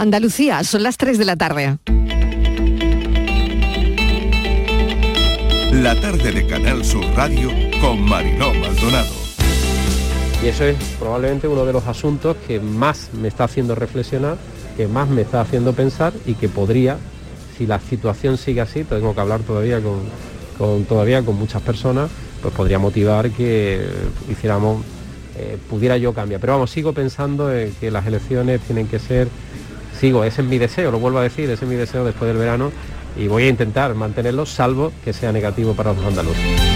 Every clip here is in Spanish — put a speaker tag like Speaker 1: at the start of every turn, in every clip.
Speaker 1: Andalucía, son las 3 de la tarde.
Speaker 2: La tarde de Canal Sur Radio con Mariló Maldonado.
Speaker 3: Y eso es probablemente uno de los asuntos que más me está haciendo reflexionar, que más me está haciendo pensar y que podría, si la situación sigue así, tengo que hablar todavía con, todavía con muchas personas, pues podría motivar que hiciéramos, eh, pudiera yo cambiar. Pero vamos, sigo pensando en que las elecciones tienen que ser, sigo, ese es mi deseo, lo vuelvo a decir, ese es mi deseo después del verano y voy a intentar mantenerlo, salvo que sea negativo para los andaluces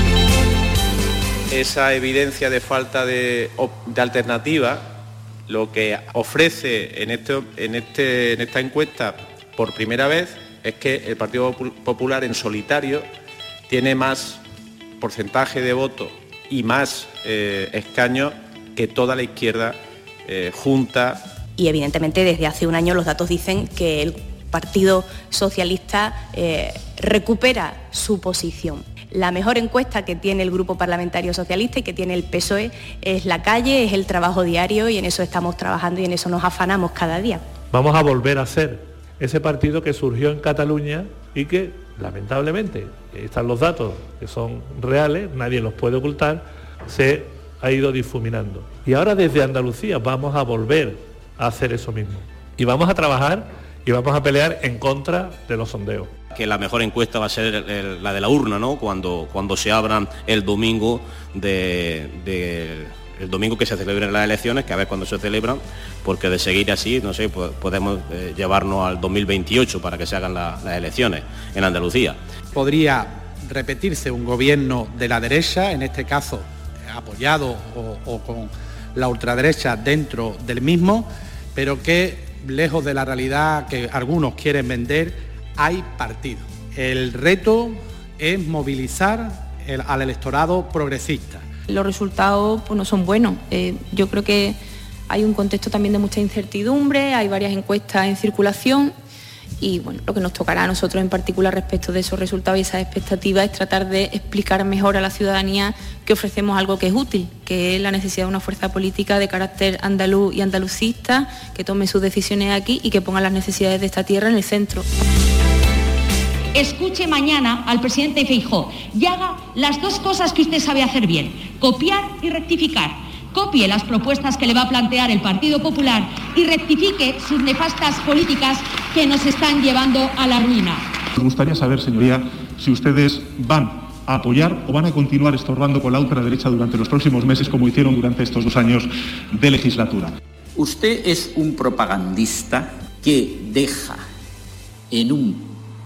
Speaker 4: esa evidencia de falta de, alternativa, lo que ofrece en, este, este, en esta encuesta por primera vez es que el Partido Popular en solitario tiene más porcentaje de voto y más eh, escaños que toda la izquierda eh, junta.
Speaker 5: Y evidentemente desde hace un año los datos dicen que el Partido Socialista eh, recupera su posición. La mejor encuesta que tiene el Grupo Parlamentario Socialista y que tiene el PSOE es la calle, es el trabajo diario y en eso estamos trabajando y en eso nos afanamos cada día.
Speaker 6: Vamos a volver a ser ese partido que surgió en Cataluña y que, lamentablemente, están los datos que son reales, nadie los puede ocultar, se ha ido difuminando. Y ahora desde Andalucía vamos a volver a hacer eso mismo. Y vamos a trabajar y vamos a pelear en contra de los sondeos
Speaker 7: que la mejor encuesta va a ser la de la urna, ¿no? Cuando, cuando se abran el domingo de, el domingo que se celebren las elecciones, que a ver cuándo se celebran, porque de seguir así, no sé, podemos eh, llevarnos al 2028 para que se hagan las elecciones en Andalucía.
Speaker 8: Podría repetirse un gobierno de la derecha, en este caso apoyado o con la ultraderecha dentro del mismo, pero que lejos de la realidad que algunos quieren vender, hay partido. El reto es movilizar al electorado progresista.
Speaker 5: Los resultados pues, no son buenos. Eh, yo creo que hay un contexto también de mucha incertidumbre, hay varias encuestas en circulación y bueno, lo que nos tocará a nosotros en particular respecto de esos resultados y esas expectativas es tratar de explicar mejor a la ciudadanía que ofrecemos algo que es útil, que es la necesidad de una fuerza política de carácter andaluz y andalucista, que tome sus decisiones aquí y que ponga las necesidades de esta tierra en el centro
Speaker 9: escuche mañana al presidente Feijó y haga las dos cosas que usted sabe hacer bien, copiar y rectificar. Copie las propuestas que le va a plantear el Partido Popular y rectifique sus nefastas políticas que nos están llevando a la ruina.
Speaker 10: Me gustaría saber, señoría, si ustedes van a apoyar o van a continuar estorbando con la ultraderecha durante los próximos meses como hicieron durante estos dos años de legislatura.
Speaker 11: Usted es un propagandista que deja en un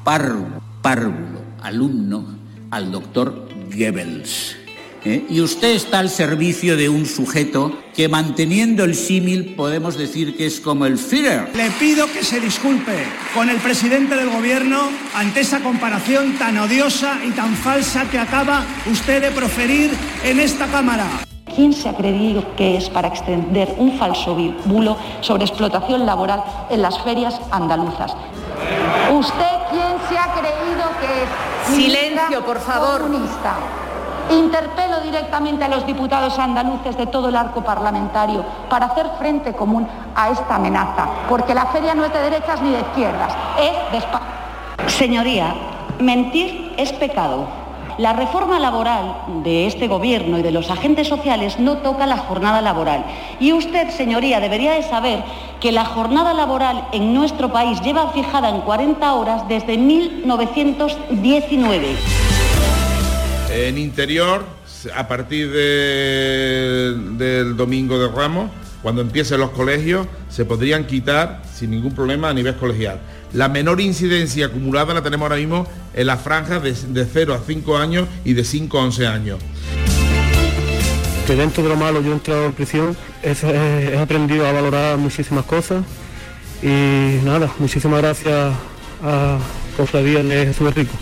Speaker 11: párvulo alumno al doctor Goebbels. ¿Eh? Y usted está al servicio de un sujeto que manteniendo el símil podemos decir que es como el Führer.
Speaker 12: Le pido que se disculpe con el presidente del gobierno ante esa comparación tan odiosa y tan falsa que acaba usted de proferir en esta Cámara.
Speaker 9: ¿Quién se ha creído que es para extender un falso bulo sobre explotación laboral en las ferias andaluzas? ¿Usted quién se ha creído que es?
Speaker 5: Silencio, por favor.
Speaker 9: Comunista. Interpelo directamente a los diputados andaluces de todo el arco parlamentario para hacer frente común a esta amenaza, porque la feria no es de derechas ni de izquierdas, es de España. Señoría, mentir es pecado. La reforma laboral de este Gobierno y de los agentes sociales no toca la jornada laboral. Y usted, señoría, debería de saber que la jornada laboral en nuestro país lleva fijada en 40 horas desde 1919.
Speaker 13: En interior, a partir del domingo de Ramos, cuando empiecen los colegios, se podrían quitar sin ningún problema a nivel colegial. La menor incidencia acumulada la tenemos ahora mismo en las franjas de, de 0 a 5 años y de 5 a 11 años.
Speaker 14: Que dentro de lo malo yo he entrado en prisión, he, aprendido a valorar muchísimas cosas y nada, muchísimas gracias a Cofradía de Jesús Rico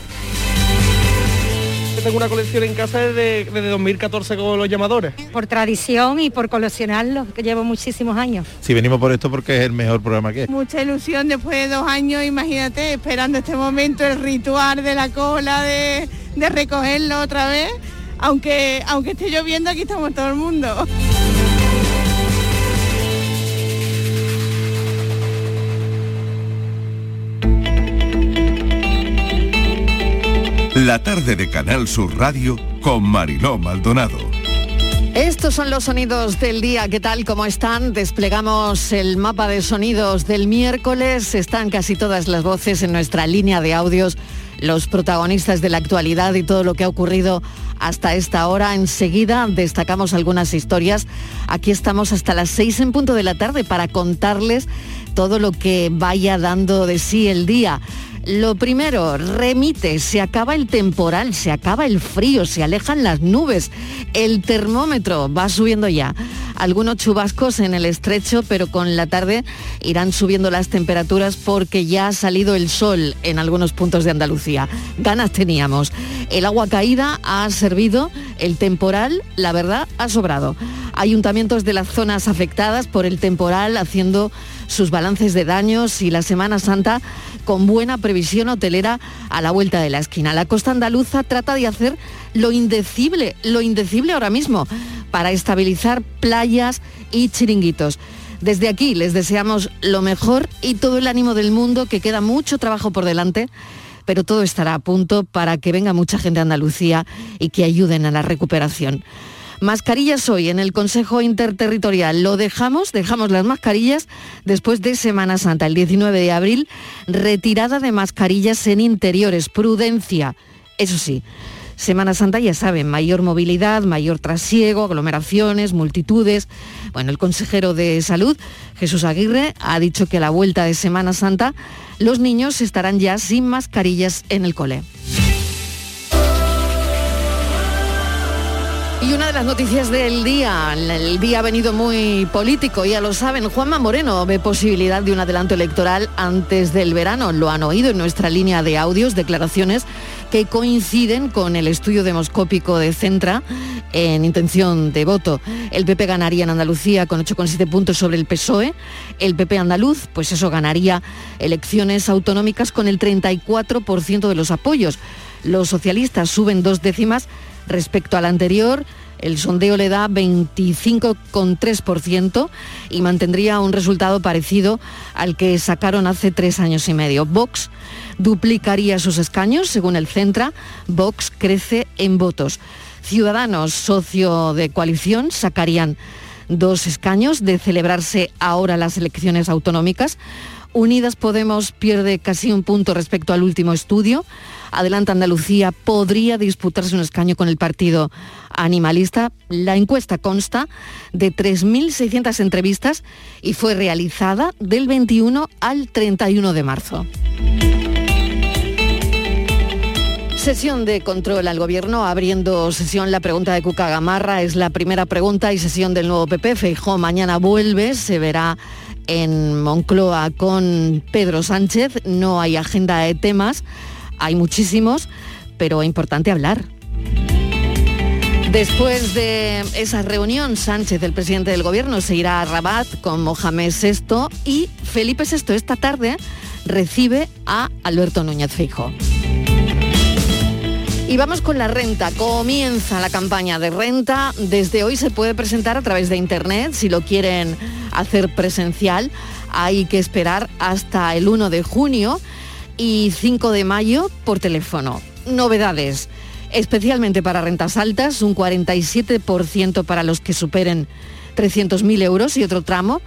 Speaker 15: tengo una colección en casa desde, desde 2014 con los llamadores.
Speaker 16: Por tradición y por coleccionarlo, que llevo muchísimos años.
Speaker 17: Si venimos por esto porque es el mejor programa que es.
Speaker 16: Mucha ilusión después de dos años, imagínate, esperando este momento, el ritual de la cola, de, de recogerlo otra vez. Aunque, aunque esté lloviendo, aquí estamos todo el mundo.
Speaker 2: La tarde de Canal Sur Radio con Mariló Maldonado.
Speaker 1: Estos son los sonidos del día. ¿Qué tal? ¿Cómo están? Desplegamos el mapa de sonidos del miércoles. Están casi todas las voces en nuestra línea de audios, los protagonistas de la actualidad y todo lo que ha ocurrido hasta esta hora. Enseguida destacamos algunas historias. Aquí estamos hasta las seis en punto de la tarde para contarles todo lo que vaya dando de sí el día. Lo primero, remite, se acaba el temporal, se acaba el frío, se alejan las nubes, el termómetro va subiendo ya. Algunos chubascos en el estrecho, pero con la tarde irán subiendo las temperaturas porque ya ha salido el sol en algunos puntos de Andalucía. Ganas teníamos. El agua caída ha servido, el temporal, la verdad, ha sobrado. Ayuntamientos de las zonas afectadas por el temporal haciendo sus balances de daños y la Semana Santa con buena previsión hotelera a la vuelta de la esquina. La costa andaluza trata de hacer lo indecible, lo indecible ahora mismo, para estabilizar playas y chiringuitos. Desde aquí les deseamos lo mejor y todo el ánimo del mundo, que queda mucho trabajo por delante, pero todo estará a punto para que venga mucha gente a Andalucía y que ayuden a la recuperación. Mascarillas hoy en el Consejo Interterritorial. Lo dejamos, dejamos las mascarillas después de Semana Santa, el 19 de abril, retirada de mascarillas en interiores, prudencia. Eso sí, Semana Santa ya saben, mayor movilidad, mayor trasiego, aglomeraciones, multitudes. Bueno, el consejero de Salud, Jesús Aguirre, ha dicho que a la vuelta de Semana Santa los niños estarán ya sin mascarillas en el cole. Y una de las noticias del día, el día ha venido muy político, ya lo saben, Juanma Moreno ve posibilidad de un adelanto electoral antes del verano. Lo han oído en nuestra línea de audios, declaraciones que coinciden con el estudio demoscópico de Centra en intención de voto. El PP ganaría en Andalucía con 8,7 puntos sobre el PSOE. El PP andaluz, pues eso, ganaría elecciones autonómicas con el 34% de los apoyos. Los socialistas suben dos décimas respecto al anterior. El sondeo le da 25,3% y mantendría un resultado parecido al que sacaron hace tres años y medio. Vox duplicaría sus escaños, según el Centra. Vox crece en votos. Ciudadanos, socio de coalición, sacarían dos escaños de celebrarse ahora las elecciones autonómicas. Unidas Podemos pierde casi un punto respecto al último estudio. Adelanta Andalucía podría disputarse un escaño con el partido animalista. La encuesta consta de 3.600 entrevistas y fue realizada del 21 al 31 de marzo. Sesión de control al gobierno, abriendo sesión la pregunta de Cuca Gamarra, es la primera pregunta y sesión del nuevo PP. Feijó mañana vuelve, se verá en Moncloa con Pedro Sánchez. No hay agenda de temas, hay muchísimos, pero es importante hablar. Después de esa reunión, Sánchez, el presidente del gobierno, se irá a Rabat con Mohamed VI y Felipe VI esta tarde recibe a Alberto Núñez Feijóo. Y vamos con la renta. Comienza la campaña de renta. Desde hoy se puede presentar a través de internet. Si lo quieren hacer presencial, hay que esperar hasta el 1 de junio y 5 de mayo por teléfono. Novedades. Especialmente para rentas altas, un 47% para los que superen 300.000 euros y otro tramo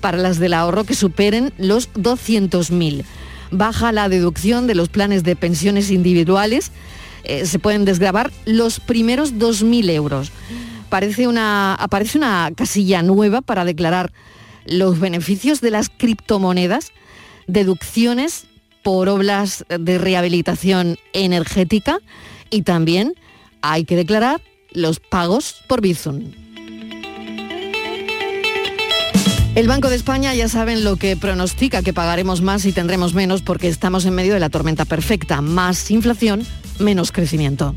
Speaker 1: para las del ahorro que superen los 200.000. Baja la deducción de los planes de pensiones individuales eh, se pueden desgravar los primeros 2.000 euros. Parece una, aparece una casilla nueva para declarar los beneficios de las criptomonedas, deducciones por obras de rehabilitación energética y también hay que declarar los pagos por Bizum. El Banco de España ya saben lo que pronostica, que pagaremos más y tendremos menos porque estamos en medio de la tormenta perfecta. Más inflación, menos crecimiento.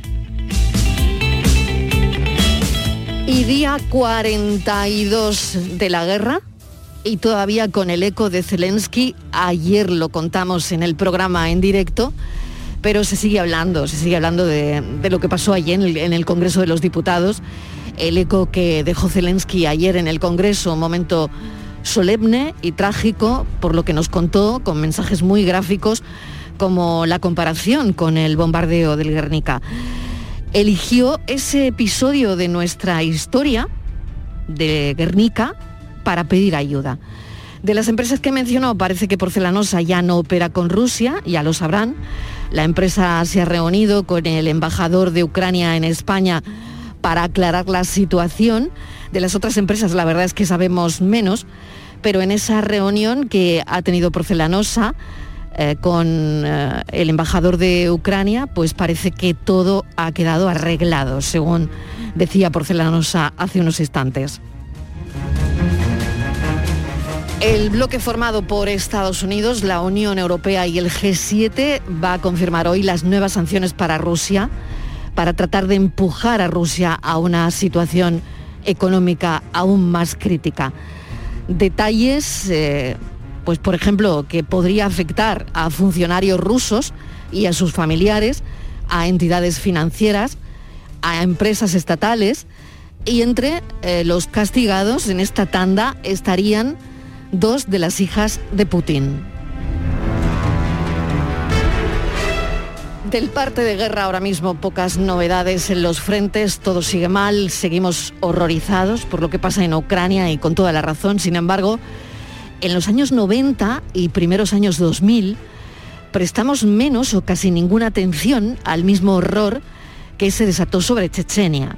Speaker 1: Y día 42 de la guerra y todavía con el eco de Zelensky, ayer lo contamos en el programa en directo, pero se sigue hablando, se sigue hablando de, lo que pasó ayer en el, en el Congreso de los Diputados, el eco que dejó Zelensky ayer en el Congreso, un momento solemne y trágico por lo que nos contó, con mensajes muy gráficos, como la comparación con el bombardeo del Guernica. Eligió ese episodio de nuestra historia de Guernica para pedir ayuda. De las empresas que mencionó, parece que Porcelanosa ya no opera con Rusia, ya lo sabrán. La empresa se ha reunido con el embajador de Ucrania en España para aclarar la situación. De las otras empresas, la verdad es que sabemos menos, pero en esa reunión que ha tenido Porcelanosa eh, con eh, el embajador de Ucrania, pues parece que todo ha quedado arreglado, según decía Porcelanosa hace unos instantes. El bloque formado por Estados Unidos, la Unión Europea y el G7 va a confirmar hoy las nuevas sanciones para Rusia para tratar de empujar a Rusia a una situación económica aún más crítica. Detalles, eh, pues por ejemplo, que podría afectar a funcionarios rusos y a sus familiares, a entidades financieras, a empresas estatales y entre eh, los castigados en esta tanda estarían dos de las hijas de Putin. Del parte de guerra ahora mismo pocas novedades en los frentes, todo sigue mal, seguimos horrorizados por lo que pasa en Ucrania y con toda la razón. Sin embargo, en los años 90 y primeros años 2000 prestamos menos o casi ninguna atención al mismo horror que se desató sobre Chechenia.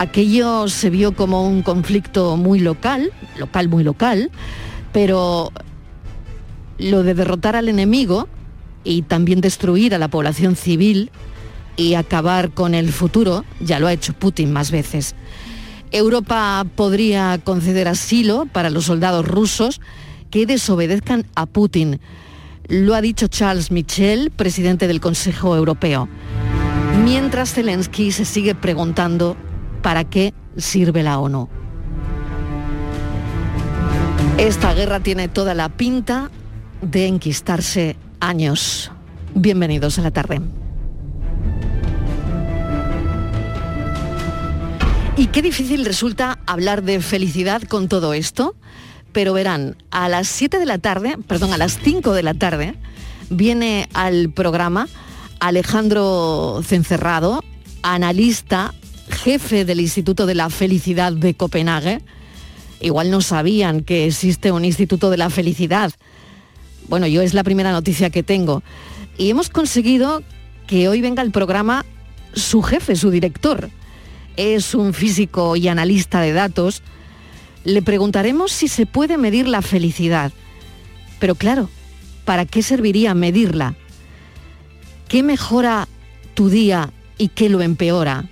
Speaker 1: Aquello se vio como un conflicto muy local, local muy local, pero lo de derrotar al enemigo y también destruir a la población civil y acabar con el futuro, ya lo ha hecho Putin más veces. Europa podría conceder asilo para los soldados rusos que desobedezcan a Putin. Lo ha dicho Charles Michel, presidente del Consejo Europeo. Mientras Zelensky se sigue preguntando para qué sirve la ONU. Esta guerra tiene toda la pinta de enquistarse años. Bienvenidos a la tarde. Y qué difícil resulta hablar de felicidad con todo esto, pero verán, a las 7 de la tarde, perdón, a las 5 de la tarde, viene al programa Alejandro Cencerrado, analista, jefe del Instituto de la Felicidad de Copenhague. Igual no sabían que existe un Instituto de la Felicidad bueno, yo es la primera noticia que tengo. Y hemos conseguido que hoy venga al programa su jefe, su director. Es un físico y analista de datos. Le preguntaremos si se puede medir la felicidad. Pero claro, ¿para qué serviría medirla? ¿Qué mejora tu día y qué lo empeora?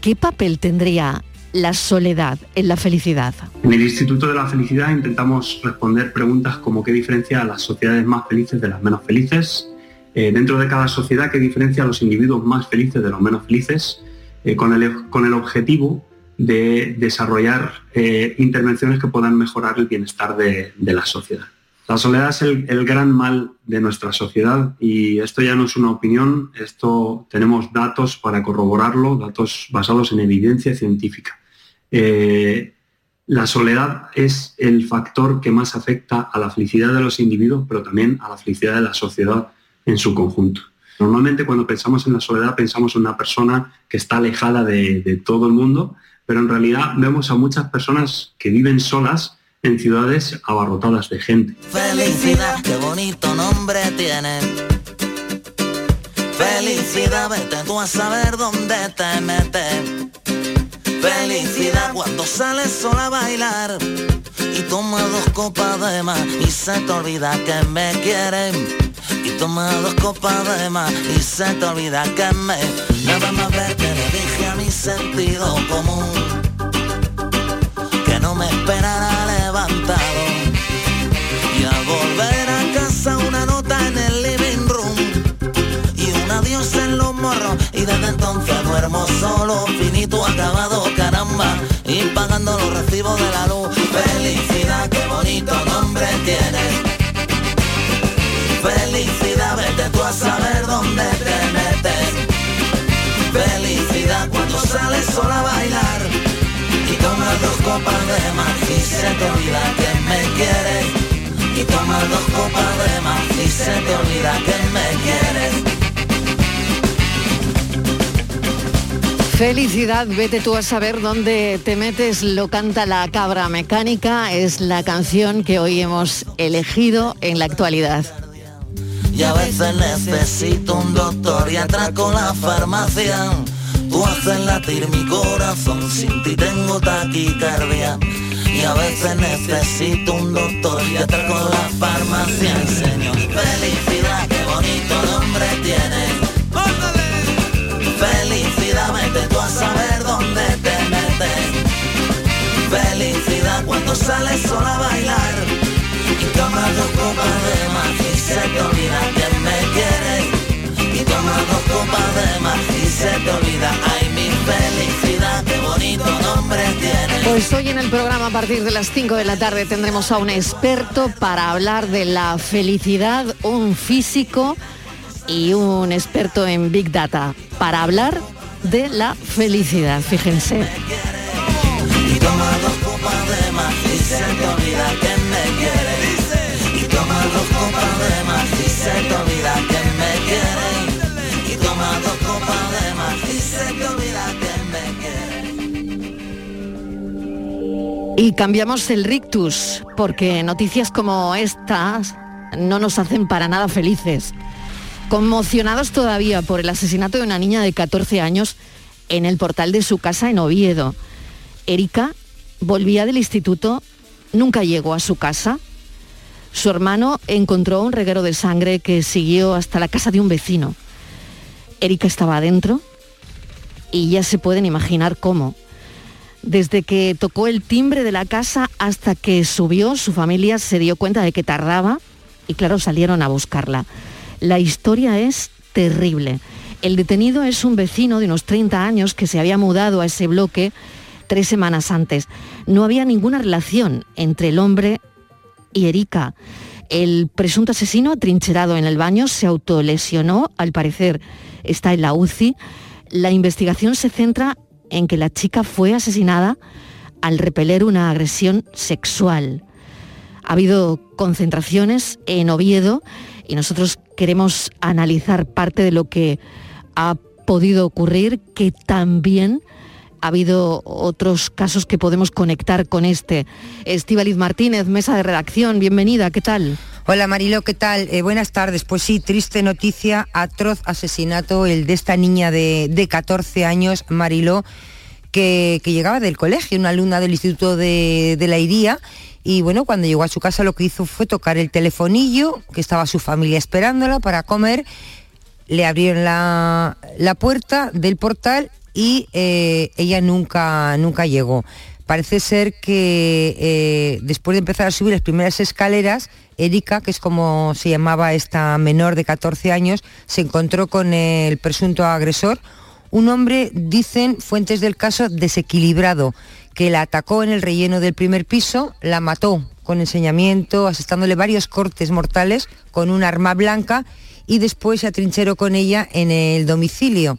Speaker 1: ¿Qué papel tendría la soledad en la felicidad?
Speaker 18: En el Instituto de la Felicidad intentamos responder preguntas como qué diferencia a las sociedades más felices de las menos felices, eh, dentro de cada sociedad qué diferencia a los individuos más felices de los menos felices, eh, con, el, con el objetivo de desarrollar eh, intervenciones que puedan mejorar el bienestar de, la sociedad. La soledad es el, gran mal de nuestra sociedad y esto ya no es una opinión, esto tenemos datos para corroborarlo, datos basados en evidencia científica. Eh, la soledad es el factor que más afecta a la felicidad de los individuos, pero también a la felicidad de la sociedad en su conjunto. Normalmente cuando pensamos en la soledad pensamos en una persona que está alejada de, todo el mundo, pero en realidad vemos a muchas personas que viven solas en ciudades abarrotadas de gente.
Speaker 19: Felicidad, qué bonito nombre tiene. Felicidad, vete tú a saber dónde te metes. Felicidad cuando sales sola a bailar y toma dos copas de más y se te olvida que me quieren. Y toma dos copas de más y se te olvida que me... Nada más verte le dije a mi sentido común Y al volver a casa una nota en el living room y un adiós en los morros y desde entonces duermo solo, finito, acabado y pagando los recibos de la luz. Felicidad, qué bonito nombre tiene. Felicidad, vete tú a saber dónde te metes. Felicidad cuando sales sola a copas de más y se te olvida que me quieres. Y tomas dos copas de más y se te olvida que me quieres.
Speaker 1: Felicidad, vete tú a saber dónde te metes, lo canta la cabra mecánica, es la canción que hoy hemos elegido en la actualidad.
Speaker 19: Y a veces necesito un doctor y atraco la farmacia. Tú haces latir mi corazón, sin ti tengo taquicardia. Y a veces necesito un doctor y atraco la farmacia. Señor, felicidad, qué bonito nombre tiene. Felicidad, vete tú a saber dónde te metes. Felicidad cuando sales sola a bailar y tomas dos copas de más y se te olvida que me quieres. Copas de más y se te olvida, ay mi felicidad, qué bonito nombre tiene.
Speaker 1: Pues hoy en el programa a partir de las 5 de la tarde tendremos a un experto para hablar de la felicidad, un físico y un experto en Big Data para hablar de la felicidad, fíjense.
Speaker 19: Y toma dos copas de más y se te olvida que me quieres. Y toma dos copas de más y se te olvida y. Y
Speaker 1: cambiamos el rictus, porque noticias como estas no nos hacen para nada felices. Conmocionados todavía por el asesinato de una niña de 14 años en el portal de su casa en Oviedo. Erika volvía del instituto, nunca llegó a su casa. Su hermano encontró un reguero de sangre que siguió hasta la casa de un vecino. Erika estaba adentro y ya se pueden imaginar cómo. Desde que tocó el timbre de la casa hasta que subió, su familia se dio cuenta de que tardaba y claro, salieron a buscarla. La historia es terrible. El detenido es un vecino de unos 30 años que se había mudado a ese bloque tres semanas antes. No había ninguna relación entre el hombre y Erika. El presunto asesino atrincherado en el baño se autolesionó, al parecer está en la UCI. La investigación se centra en que la chica fue asesinada al repeler una agresión sexual. Ha habido concentraciones en Oviedo y nosotros queremos analizar parte de lo que ha podido ocurrir, que también ha habido otros casos que podemos conectar con este. Estíbaliz Martínez, mesa de redacción, bienvenida, ¿qué tal?
Speaker 20: Hola Marilo, ¿qué tal? Eh, buenas tardes. Pues sí, triste noticia, atroz asesinato, el de esta niña de, de 14 años, Marilo, que, que, llegaba del colegio, una alumna del Instituto de, de la Iría, y bueno, cuando llegó a su casa lo que hizo fue tocar el telefonillo, que estaba su familia esperándola para comer, le abrieron la, la puerta del portal y eh, ella nunca, nunca llegó. Parece ser que eh, después de empezar a subir las primeras escaleras, Erika, que es como se llamaba esta menor de 14 años, se encontró con el presunto agresor, un hombre, dicen fuentes del caso, desequilibrado, que la atacó en el relleno del primer piso, la mató con enseñamiento, asestándole varios cortes mortales con un arma blanca y después se atrincheró con ella en el domicilio.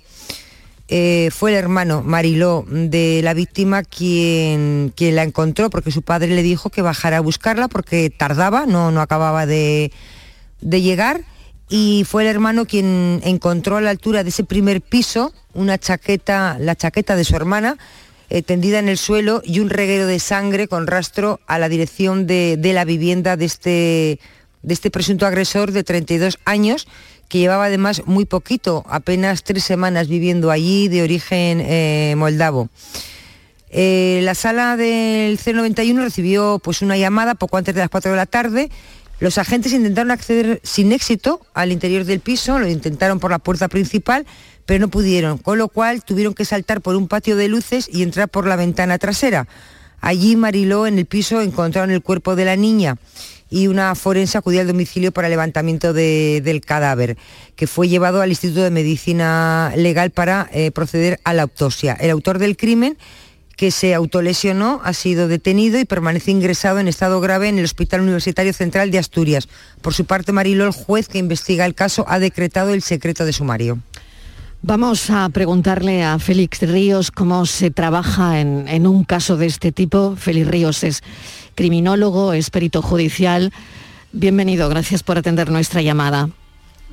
Speaker 20: Eh, fue el hermano Mariló de la víctima quien, quien la encontró porque su padre le dijo que bajara a buscarla porque tardaba, no, no acababa de, de llegar. Y fue el hermano quien encontró a la altura de ese primer piso una chaqueta, la chaqueta de su hermana, eh, tendida en el suelo y un reguero de sangre con rastro a la dirección de, de la vivienda de este, de este presunto agresor de 32 años que llevaba además muy poquito, apenas tres semanas viviendo allí de origen eh, moldavo. Eh, la sala del C91 recibió pues, una llamada poco antes de las 4 de la tarde. Los agentes intentaron acceder sin éxito al interior del piso, lo intentaron por la puerta principal, pero no pudieron, con lo cual tuvieron que saltar por un patio de luces y entrar por la ventana trasera. Allí Mariló en el piso encontraron el cuerpo de la niña y una forense acudió al domicilio para levantamiento de, del cadáver, que fue llevado al Instituto de Medicina Legal para eh, proceder a la autopsia. El autor del crimen, que se autolesionó, ha sido detenido y permanece ingresado en estado grave en el Hospital Universitario Central de Asturias. Por su parte, Mariló, el juez que investiga el caso, ha decretado el secreto de sumario.
Speaker 1: Vamos a preguntarle a Félix Ríos cómo se trabaja en, en, un caso de este tipo. Félix Ríos es criminólogo, es perito judicial. Bienvenido, gracias por atender nuestra llamada.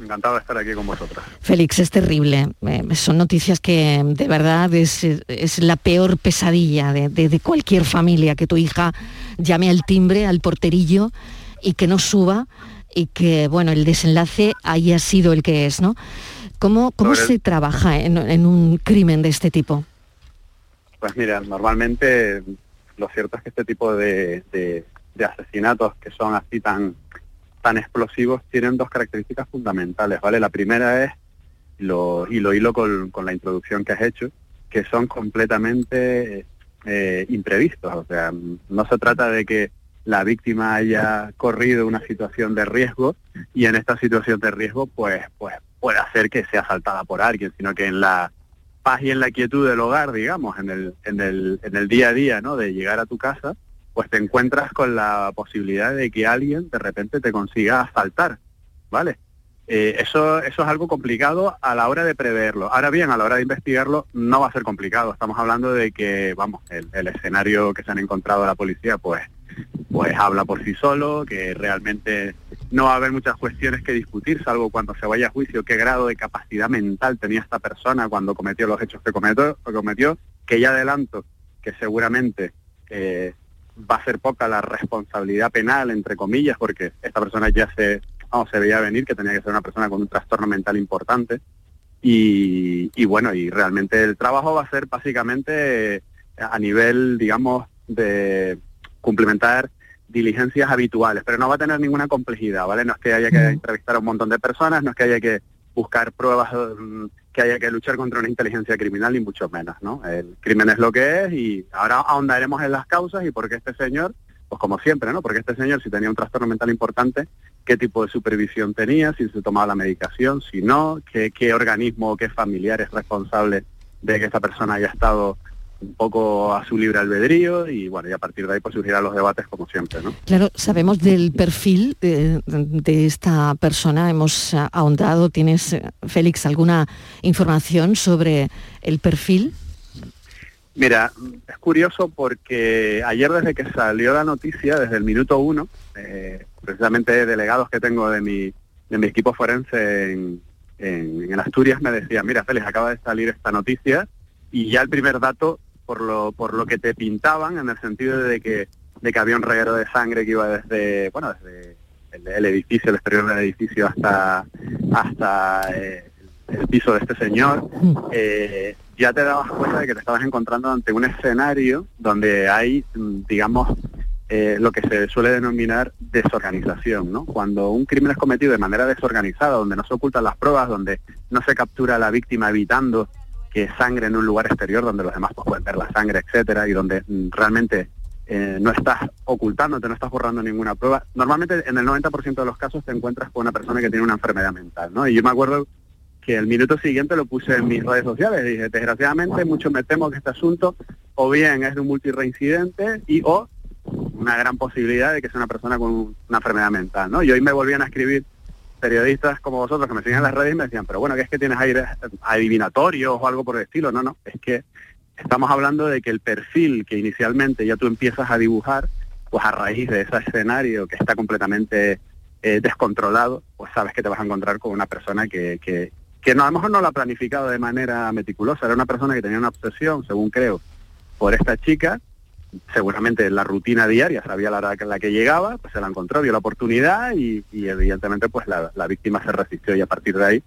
Speaker 21: Encantado de estar aquí con vosotras.
Speaker 1: Félix, es terrible. Eh, son noticias que de verdad es, es la peor pesadilla de, de- de cualquier familia, que tu hija llame al timbre, al porterillo y que no suba y que, bueno, el desenlace haya sido el que es, ¿no? ¿Cómo, cómo
Speaker 21: Sobre-
Speaker 1: se trabaja en, en un crimen de este tipo?
Speaker 21: Pues mira, normalmente lo cierto es que este tipo de, de- asesinatos que son así tan, tan explosivos tienen dos características fundamentales, ¿vale? La primera es, lo, y lo hilo con, con la introducción que has hecho, que son completamente eh, imprevistos. O sea, no se trata de que la víctima haya corrido una situación de riesgo y en esta situación de riesgo pues, pues puede hacer que sea asaltada por alguien, sino que en la paz y en la quietud del hogar, digamos, en el, en el, en el día a día, ¿no? De llegar a tu casa, pues te encuentras con la posibilidad de que alguien de repente te consiga asaltar, ¿vale? Eh, eso, eso es algo complicado a la hora de preverlo. Ahora bien, a la hora de investigarlo no va a ser complicado. Estamos hablando de que, vamos, el, el escenario que se han encontrado la policía, pues, pues habla por sí solo, que realmente no va a haber muchas cuestiones que discutir, salvo cuando se vaya a juicio qué grado de capacidad mental tenía esta persona cuando cometió los hechos que cometió, que ya adelanto que seguramente eh, va a ser poca la responsabilidad penal, entre comillas, porque esta persona ya se, se veía venir que tenía que ser una persona con un trastorno mental importante. Y, y bueno, y realmente el trabajo va a ser básicamente eh, a nivel, digamos, de cumplimentar diligencias habituales, pero no va a tener ninguna complejidad, ¿vale? No es que haya que entrevistar a un montón de personas, no es que haya que buscar pruebas, mm, que haya que luchar contra una inteligencia criminal, ni mucho menos, ¿no? El crimen es lo que es y ahora ahondaremos en las causas y por qué este señor, pues como siempre, ¿no? Porque este señor, si tenía un trastorno mental importante, qué tipo de supervisión tenía, si se tomaba la medicación, si no, qué, qué organismo o qué familiar es responsable de que esta persona haya estado un poco a su libre albedrío y bueno, y a partir de ahí pues surgirán los debates como siempre, ¿no?
Speaker 1: Claro, sabemos del perfil de, de esta persona, hemos ah, ahondado. ¿Tienes, Félix, alguna información sobre el perfil?
Speaker 21: Mira, es curioso porque ayer desde que salió la noticia, desde el minuto uno, eh, precisamente delegados que tengo de mi, de mi equipo forense en, en, en Asturias me decían, mira Félix, acaba de salir esta noticia y ya el primer dato, por lo, por lo que te pintaban, en el sentido de que, de que había un reguero de sangre que iba desde, bueno, desde el, el edificio, el exterior del edificio hasta, hasta eh, el piso de este señor, eh, ya te dabas cuenta de que te estabas encontrando ante un escenario donde hay, mm, digamos, eh, lo que se suele denominar desorganización, ¿no? Cuando un crimen es cometido de manera desorganizada, donde no se ocultan las pruebas, donde no se captura a la víctima evitando que sangre en un lugar exterior donde los demás pues, pueden ver la sangre, etcétera, y donde mm, realmente eh, no estás ocultándote, no estás borrando ninguna prueba. Normalmente en el 90% de los casos te encuentras con una persona que tiene una enfermedad mental, ¿no? Y yo me acuerdo que el minuto siguiente lo puse en mis redes sociales. Dije, desgraciadamente, mucho me temo que este asunto o bien es de un multireincidente y o una gran posibilidad de que sea una persona con una enfermedad mental, ¿no? Y hoy me volvían a escribir periodistas como vosotros que me siguen en las redes me decían, pero bueno, que es que tienes aires adivinatorios o algo por el estilo. No, no, es que estamos hablando de que el perfil que inicialmente ya tú empiezas a dibujar, pues a raíz de ese escenario que está completamente eh, descontrolado, pues sabes que te vas a encontrar con una persona que, que, que no, a lo mejor no lo ha planificado de manera meticulosa, era una persona que tenía una obsesión, según creo, por esta chica, seguramente en la rutina diaria sabía la hora que la que llegaba, pues se la encontró, vio la oportunidad y, y evidentemente pues la, la víctima se resistió y a partir de ahí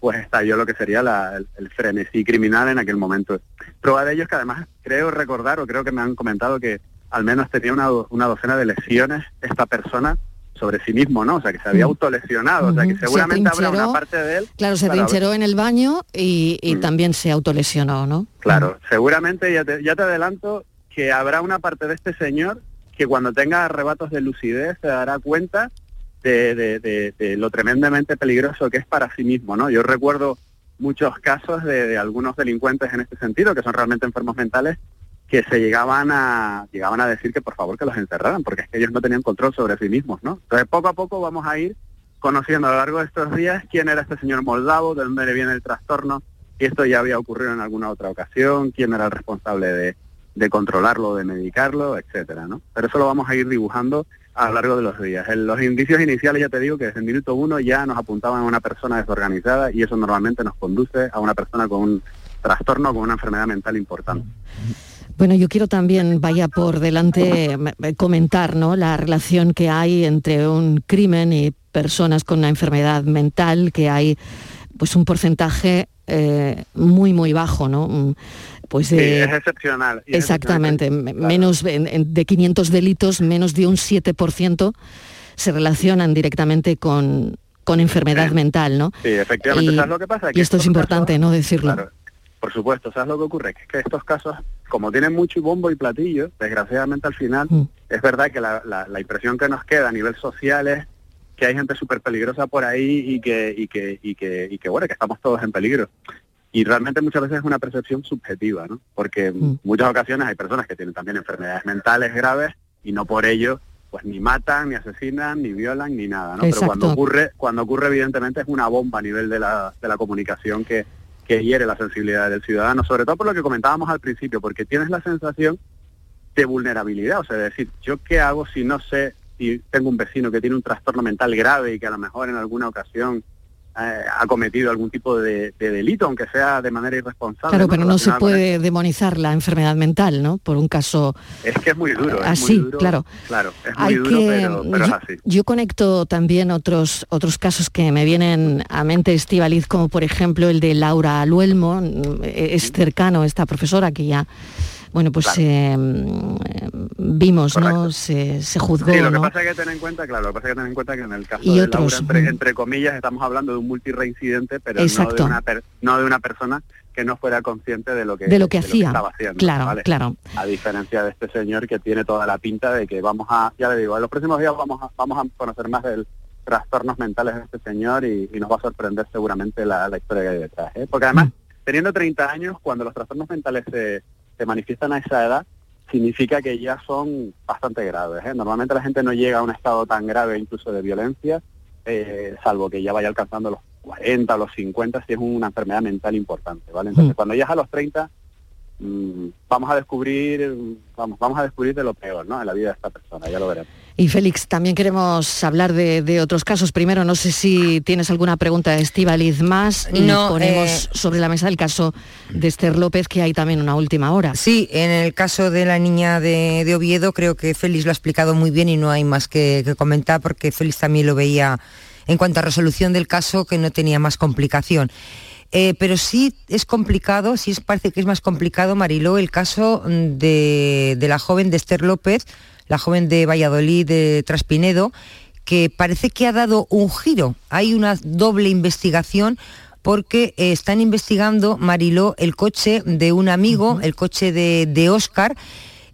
Speaker 21: pues estalló lo que sería la- el, el frenesí criminal en aquel momento. Prueba de ello es que además creo recordar o creo que me han comentado que al menos tenía una, una docena de lesiones esta persona sobre sí mismo, ¿no? O sea, que se había autolesionado, o sea, que
Speaker 1: Ujú. Se
Speaker 21: seguramente habrá una parte de él...
Speaker 1: Claro, se trincheró en el baño y, y también se autolesionó, ¿no?
Speaker 21: Claro, seguramente ya te, ya te adelanto que habrá una parte de este señor que cuando tenga arrebatos de lucidez se dará cuenta de, lo tremendamente peligroso que es para sí mismo, ¿no? Yo recuerdo muchos casos de, algunos delincuentes en este sentido, que son realmente enfermos mentales, que se llegaban a llegaban a decir que por favor que los encerraran, porque es que ellos no tenían control sobre sí mismos, ¿no? Entonces poco a poco vamos a ir conociendo a lo largo de estos días quién era este señor Moldavo, de dónde le viene el trastorno, si esto ya había ocurrido en alguna otra ocasión, quién era el responsable de, de controlarlo, de medicarlo, etcétera, ¿no? Pero eso lo vamos a ir dibujando a lo largo de los días. En los indicios iniciales ya te digo que desde el minuto uno ya nos apuntaban a una persona desorganizada y eso normalmente nos conduce a una persona con un trastorno, con una enfermedad mental importante.
Speaker 1: Bueno, yo quiero también, vaya por delante, comentar ¿no? la relación que hay entre un crimen y personas con una enfermedad mental, que hay pues un porcentaje eh, muy, muy bajo, ¿no? Pues
Speaker 21: Sí, es excepcional. es
Speaker 1: Exactamente, me- menos en- en- de 500 delitos, menos de un 7% se relacionan directamente con, con enfermedad mental, ¿no?
Speaker 21: Sí, efectivamente.
Speaker 1: Y-
Speaker 21: ¿Sabes lo que pasa?
Speaker 1: y esto es importante, ¿no? Decirlo.
Speaker 21: Por supuesto, ¿sabes lo que ocurre? Que es que estos casos, como tienen mucho bombo y platillo, desgraciadamente al final,
Speaker 1: Mm.
Speaker 21: es verdad que la, la- la impresión que nos queda a nivel social es que hay gente súper peligrosa por ahí y que, y que, y que, y que, bueno, que estamos todos en peligro. Y realmente muchas veces es una percepción subjetiva, ¿no? Porque en muchas ocasiones hay personas que tienen también enfermedades mentales graves y no por ello pues ni matan, ni asesinan, ni violan, ni nada, ¿no? Pero cuando ocurre, cuando ocurre evidentemente es una bomba a nivel de la, de la comunicación que, que hiere la sensibilidad del ciudadano, sobre todo por lo que comentábamos al principio, porque tienes la sensación de vulnerabilidad, o sea, de decir, ¿yo qué hago si no sé si tengo un vecino que tiene un trastorno mental grave y que a lo mejor en alguna ocasión ha cometido algún tipo de, de delito, aunque sea de manera irresponsable?
Speaker 1: Claro, pero no se puede demonizar la enfermedad mental, ¿no? Por un caso
Speaker 21: Es que es muy duro. es
Speaker 1: así,
Speaker 21: muy duro,
Speaker 1: claro.
Speaker 21: Claro, es muy
Speaker 1: Hay
Speaker 21: duro,
Speaker 1: que,
Speaker 21: pero, pero es
Speaker 1: yo,
Speaker 21: así.
Speaker 1: yo conecto también otros otros casos que me vienen a mente Estivaliz, como por ejemplo el de Laura Luelmo, mm, es cercano esta profesora que ya bueno pues eh, mm, vimos, ¿no? Se, se juzgó,
Speaker 21: Sí, lo que
Speaker 1: ¿no?
Speaker 21: pasa es que tener en cuenta, claro, lo que pasa es que tener en cuenta que en el caso
Speaker 1: Y
Speaker 21: de
Speaker 1: otros,
Speaker 21: Laura, entre,
Speaker 1: mm.
Speaker 21: entre comillas, estamos hablando de un multireincidente, pero no de, una per- no de una persona que no fuera consciente de lo que,
Speaker 1: De lo que hacía.
Speaker 21: estaba haciendo.
Speaker 1: Claro,
Speaker 21: ¿vale?
Speaker 1: claro.
Speaker 21: A diferencia de este señor que tiene toda la pinta de que vamos a, ya le digo, en los próximos días vamos a, vamos a conocer más del trastornos mentales de este señor y, y nos va a sorprender seguramente la, la historia que hay detrás. ¿eh? Porque además, teniendo 30 años, cuando los trastornos mentales se, se manifiestan a esa edad, significa que ya son bastante graves. ¿eh? Normalmente la gente no llega a un estado tan grave incluso de violencia, eh, salvo que ya vaya alcanzando los 40 o los 50 si es una enfermedad mental importante. ¿vale? Entonces,
Speaker 1: Mm.
Speaker 21: cuando es a los 30, mm, vamos a descubrir vamos vamos a descubrir de lo peor ¿no? en la vida de esta persona, ya lo veremos.
Speaker 1: Y Félix, también queremos hablar de, de otros casos. Primero, no sé si tienes alguna pregunta de Estivaliz más y
Speaker 20: No,
Speaker 1: ponemos
Speaker 20: eh,
Speaker 1: sobre la mesa el caso de Esther López, que hay también una última hora.
Speaker 20: Sí, en el caso de la niña de, de Oviedo creo que Félix lo ha explicado muy bien y no hay más que, que comentar porque Félix también lo veía en cuanto a resolución del caso que no tenía más complicación. Eh, pero sí es complicado, sí es- parece que es más complicado, Mariló, el caso de, de la joven de Esther López, la joven de Valladolid, de Traspinedo, que parece que ha dado un giro. Hay una doble investigación porque eh, están investigando, Mariló, el coche de un amigo, el coche de, de Oscar,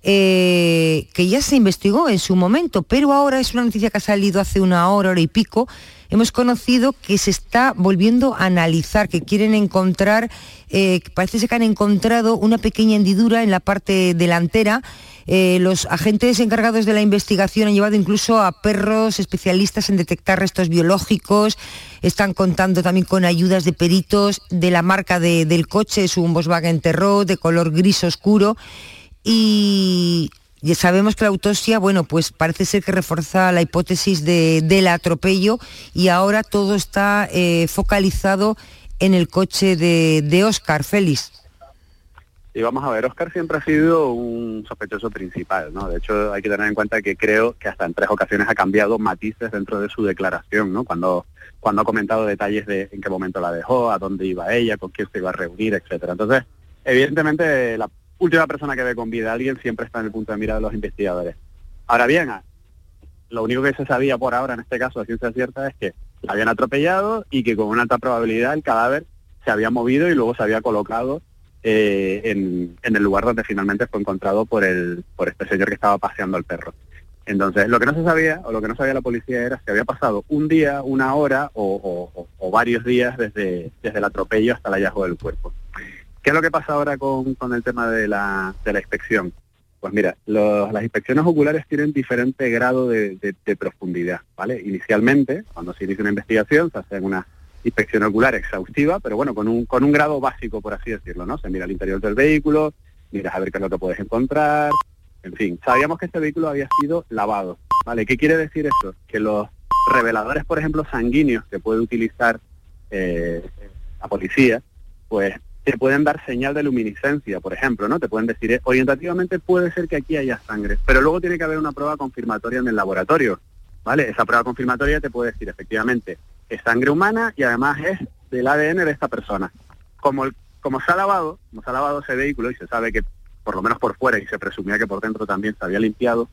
Speaker 20: eh, que ya se investigó en su momento, pero ahora es una noticia que ha salido hace una hora, hora y pico. Hemos conocido que se está volviendo a analizar, que quieren encontrar, eh, parece ser que han encontrado una pequeña hendidura en la parte delantera. Eh, los agentes encargados de la investigación han llevado incluso a perros especialistas en detectar restos biológicos. Están contando también con ayudas de peritos de la marca de- del coche, es un Volkswagen Terror de color gris oscuro y ya sabemos que la autopsia, bueno, pues parece ser que refuerza la hipótesis de- del atropello y ahora todo está eh, focalizado en el coche de, de Oscar Félix.
Speaker 21: Y vamos a ver, Oscar siempre ha sido un sospechoso principal, ¿no? De hecho, hay que tener en cuenta que creo que hasta en tres ocasiones ha cambiado matices dentro de su declaración, ¿no? Cuando, cuando ha comentado detalles de en qué momento la dejó, a dónde iba ella, con quién se iba a reunir, etcétera. Entonces, evidentemente, la última persona que ve con vida a alguien siempre está en el punto de mira de los investigadores. Ahora bien, a- lo único que se sabía por ahora en este caso de ciencia cierta es que la habían atropellado y que con una alta probabilidad el cadáver se había movido y luego se había colocado eh, en, en el lugar donde finalmente fue encontrado por el por este señor que estaba paseando al perro. Entonces, lo que no se sabía, o lo que no sabía la policía era si había pasado un día, una hora o, o- o- varios días desde, desde el atropello hasta el hallazgo del cuerpo. ¿Qué es lo que pasa ahora con, con el tema de la, de la inspección? Pues mira, los- las inspecciones oculares tienen diferente grado de, de- de profundidad, ¿vale? Inicialmente, cuando se inicia una investigación, se hace una inspección ocular exhaustiva, pero bueno, con un, con un grado básico, por así decirlo, ¿no? Se mira el interior del vehículo, miras a ver qué es lo que puedes encontrar, en fin, sabíamos que este vehículo había sido lavado, ¿vale? ¿Qué quiere decir eso? Que los reveladores, por ejemplo, sanguíneos que puede utilizar eh, la policía, pues te pueden dar señal de luminiscencia, por ejemplo, ¿no? Te pueden decir, eh, orientativamente puede ser que aquí haya sangre, pero luego tiene que haber una prueba confirmatoria en el laboratorio, ¿vale? Esa prueba confirmatoria te puede decir, efectivamente, sangre humana y además es del ADN de esta persona. Como, como se ha lavado, como se ha lavado ese vehículo y se sabe que por lo menos por fuera y se presumía que por dentro también se había limpiado,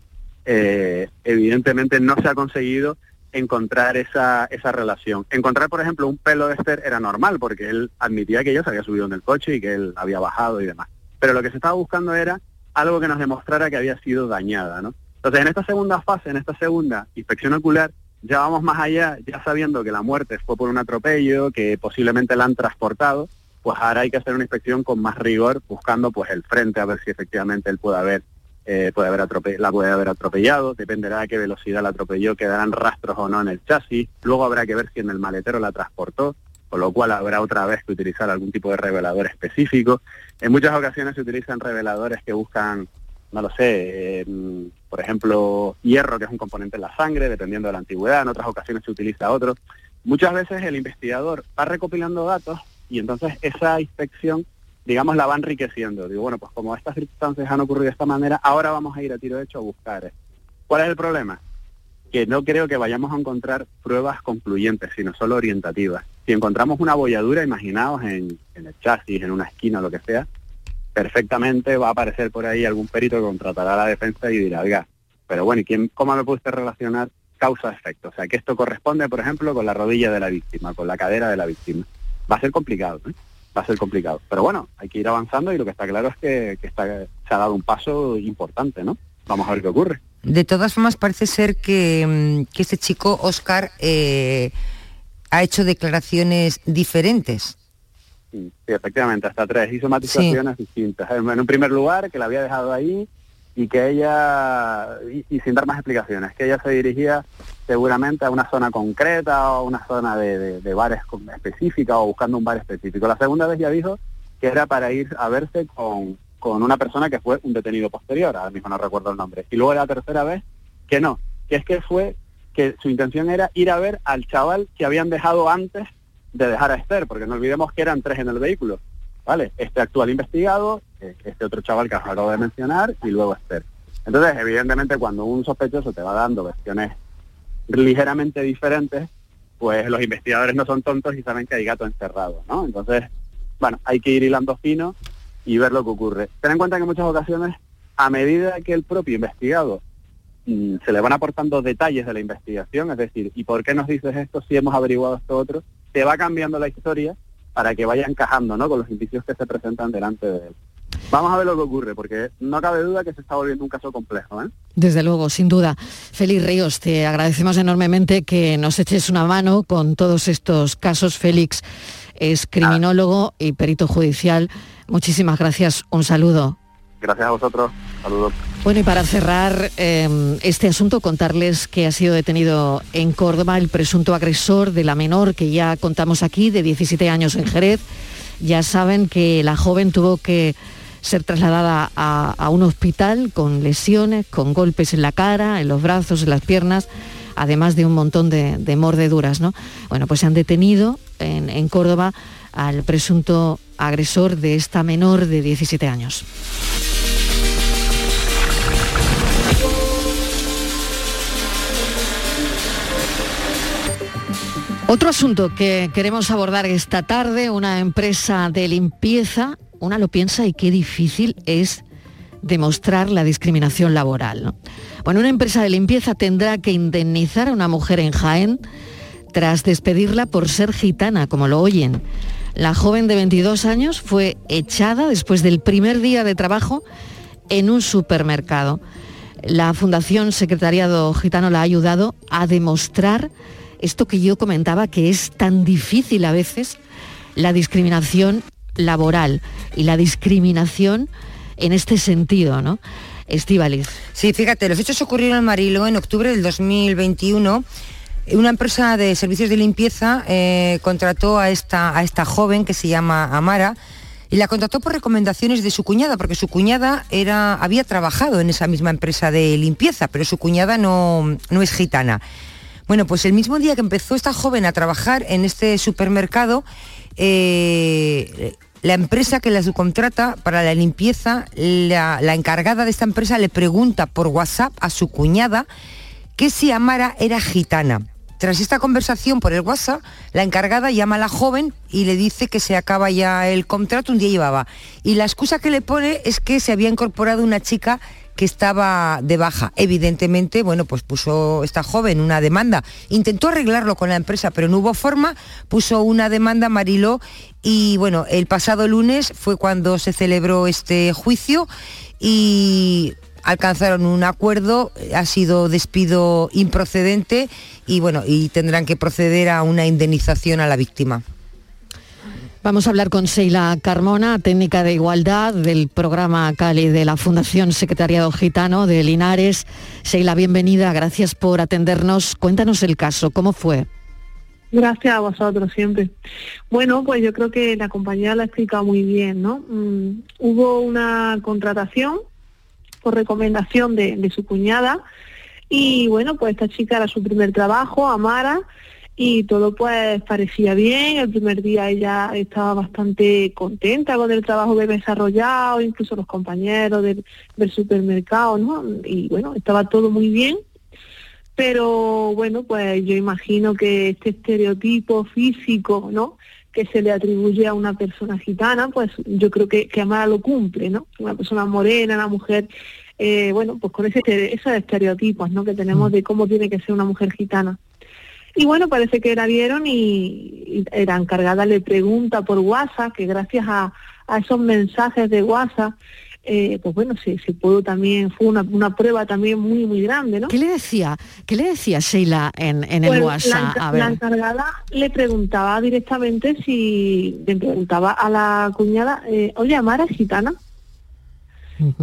Speaker 21: eh, evidentemente no se ha conseguido encontrar esa, esa relación. Encontrar, por ejemplo, un pelo de Esther era normal porque él admitía que ella se había subido en el coche y que él había bajado y demás. Pero lo que se estaba buscando era algo que nos demostrara que había sido dañada, ¿no? Entonces, en esta segunda fase, en esta segunda inspección ocular, ya vamos más allá, ya sabiendo que la muerte fue por un atropello, que posiblemente la han transportado, pues ahora hay que hacer una inspección con más rigor, buscando pues el frente a ver si efectivamente él puede haber, eh, puede haber la puede haber atropellado, dependerá de qué velocidad la atropelló, quedarán rastros o no en el chasis, luego habrá que ver si en el maletero la transportó, con lo cual habrá otra vez que utilizar algún tipo de revelador específico. En muchas ocasiones se utilizan reveladores que buscan, no lo sé, eh, por ejemplo, hierro, que es un componente en la sangre, dependiendo de la antigüedad, en otras ocasiones se utiliza otro. Muchas veces el investigador va recopilando datos y entonces esa inspección, digamos, la va enriqueciendo. Digo, bueno, pues como estas circunstancias han ocurrido de esta manera, ahora vamos a ir a tiro hecho a buscar. ¿Cuál es el problema? Que no creo que vayamos a encontrar pruebas concluyentes, sino solo orientativas. Si encontramos una bolladura, imaginaos en, en el chasis, en una esquina, lo que sea, perfectamente va a aparecer por ahí algún perito que contratará a la defensa y dirá, oiga, pero bueno, ¿y quién, cómo me puede usted relacionar causa-efecto? O sea, que esto corresponde, por ejemplo, con la rodilla de la víctima, con la cadera de la víctima. Va a ser complicado, ¿eh? va a ser complicado. Pero bueno, hay que ir avanzando y lo que está claro es que, está, se ha dado un paso importante, ¿no? Vamos a ver qué ocurre.
Speaker 20: De todas formas, parece ser que, que este chico, Oscar, eh, ha hecho declaraciones diferentes.
Speaker 21: Sí, sí, efectivamente, hasta tres. Hizo matizaciones distintas. En un primer lugar, que la había dejado ahí y que ella, y, y sin dar más explicaciones, que ella se dirigía seguramente a una zona concreta o una zona de, de- de bares con- específica o buscando un bar específico. La segunda vez ya dijo que era para ir a verse con, con una persona que fue un detenido posterior, ahora mismo no recuerdo el nombre. Y luego la tercera vez que no, que es que fue que su intención era ir a ver al chaval que habían dejado antes de dejar a Esther, porque no olvidemos que eran tres en el vehículo, ¿vale? Este actual investigado, eh, este otro chaval que acabo de mencionar y luego Esther. Entonces, evidentemente, cuando un sospechoso te va dando versiones ligeramente diferentes, pues los investigadores no son tontos y saben que hay gato encerrado, ¿no? Entonces, bueno, hay que ir hilando fino y ver lo que ocurre. Ten en cuenta que en muchas ocasiones, a medida que el propio investigado mm, se le van aportando detalles de la investigación, es decir, ¿y por qué nos dices esto si hemos averiguado esto otro? Te va cambiando la historia para que vaya encajando ¿no? con los indicios que se presentan delante de él. Vamos a ver lo que ocurre, porque no cabe duda que se está volviendo un caso complejo. ¿eh?
Speaker 1: Desde luego, sin duda. Félix Ríos, te agradecemos enormemente que nos eches una mano con todos estos casos. Félix es criminólogo y perito judicial. Muchísimas gracias. Un saludo.
Speaker 21: Gracias a vosotros. Saludos.
Speaker 1: Bueno, y para cerrar eh, este asunto, contarles que ha sido detenido en Córdoba el presunto agresor de la menor que ya contamos aquí, de 17 años en Jerez. Ya saben que la joven tuvo que ser trasladada a, a un hospital con lesiones, con golpes en la cara, en los brazos, en las piernas, además de un montón de, de mordeduras. ¿no? Bueno, pues se han detenido en, en Córdoba al presunto agresor de esta menor de 17 años. Otro asunto que queremos abordar esta tarde, una empresa de limpieza, una lo piensa y qué difícil es demostrar la discriminación laboral. ¿no? Bueno, una empresa de limpieza tendrá que indemnizar a una mujer en Jaén tras despedirla por ser gitana, como lo oyen. La joven de 22 años fue echada después del primer día de trabajo en un supermercado. La Fundación Secretariado Gitano la ha ayudado a demostrar esto que yo comentaba, que es tan difícil a veces, la discriminación laboral y la discriminación en este sentido, ¿no? Estivaliz.
Speaker 20: Sí, fíjate, los hechos ocurrieron en Marilo en octubre del 2021. Una empresa de servicios de limpieza eh, contrató a esta, a esta joven que se llama Amara y la contrató por recomendaciones de su cuñada, porque su cuñada era, había trabajado en esa misma empresa de limpieza, pero su cuñada no, no es gitana. Bueno, pues el mismo día que empezó esta joven a trabajar en este supermercado, eh, la empresa que la subcontrata para la limpieza, la, la encargada de esta empresa le pregunta por WhatsApp a su cuñada que si Amara era gitana. Tras esta conversación por el WhatsApp, la encargada llama a la joven y le dice que se acaba ya el contrato, un día llevaba. Y la excusa que le pone es que se había incorporado una chica que estaba de baja. Evidentemente, bueno, pues puso esta joven una demanda. Intentó arreglarlo con la empresa, pero no hubo forma. Puso una demanda Mariló y bueno, el pasado lunes fue cuando se celebró este juicio y alcanzaron un acuerdo, ha sido despido improcedente y bueno, y tendrán que proceder a una indemnización a la víctima.
Speaker 1: Vamos a hablar con Sheila Carmona, técnica de igualdad del programa Cali de la Fundación Secretariado Gitano de Linares. Sheila, bienvenida, gracias por atendernos. Cuéntanos el caso, ¿cómo fue?
Speaker 22: Gracias a vosotros siempre. Bueno, pues yo creo que la compañía lo ha explicado muy bien, ¿no? Mm, hubo una contratación por recomendación de, de su cuñada y bueno, pues esta chica era su primer trabajo, Amara, y todo pues parecía bien. El primer día ella estaba bastante contenta con el trabajo que había desarrollado, incluso los compañeros del, del supermercado, ¿no? Y bueno, estaba todo muy bien. Pero bueno, pues yo imagino que este estereotipo físico, ¿no? que se le atribuye a una persona gitana, pues yo creo que, que Amara lo cumple, ¿no? Una persona morena, una mujer, eh, bueno, pues con ese, esos estereotipos, ¿no? Que tenemos de cómo tiene que ser una mujer gitana. Y bueno, parece que la vieron y, y la encargada le pregunta por WhatsApp, que gracias a, a esos mensajes de WhatsApp, eh, pues bueno, se, se pudo también, fue una, una, prueba también muy, muy grande, ¿no?
Speaker 1: ¿Qué le decía? ¿Qué le decía Sheila en, en el
Speaker 22: Pues
Speaker 1: WhatsApp?
Speaker 22: La,
Speaker 1: A ver.
Speaker 22: la encargada le preguntaba directamente si, le preguntaba a la cuñada, eh, oye, Amara es gitana.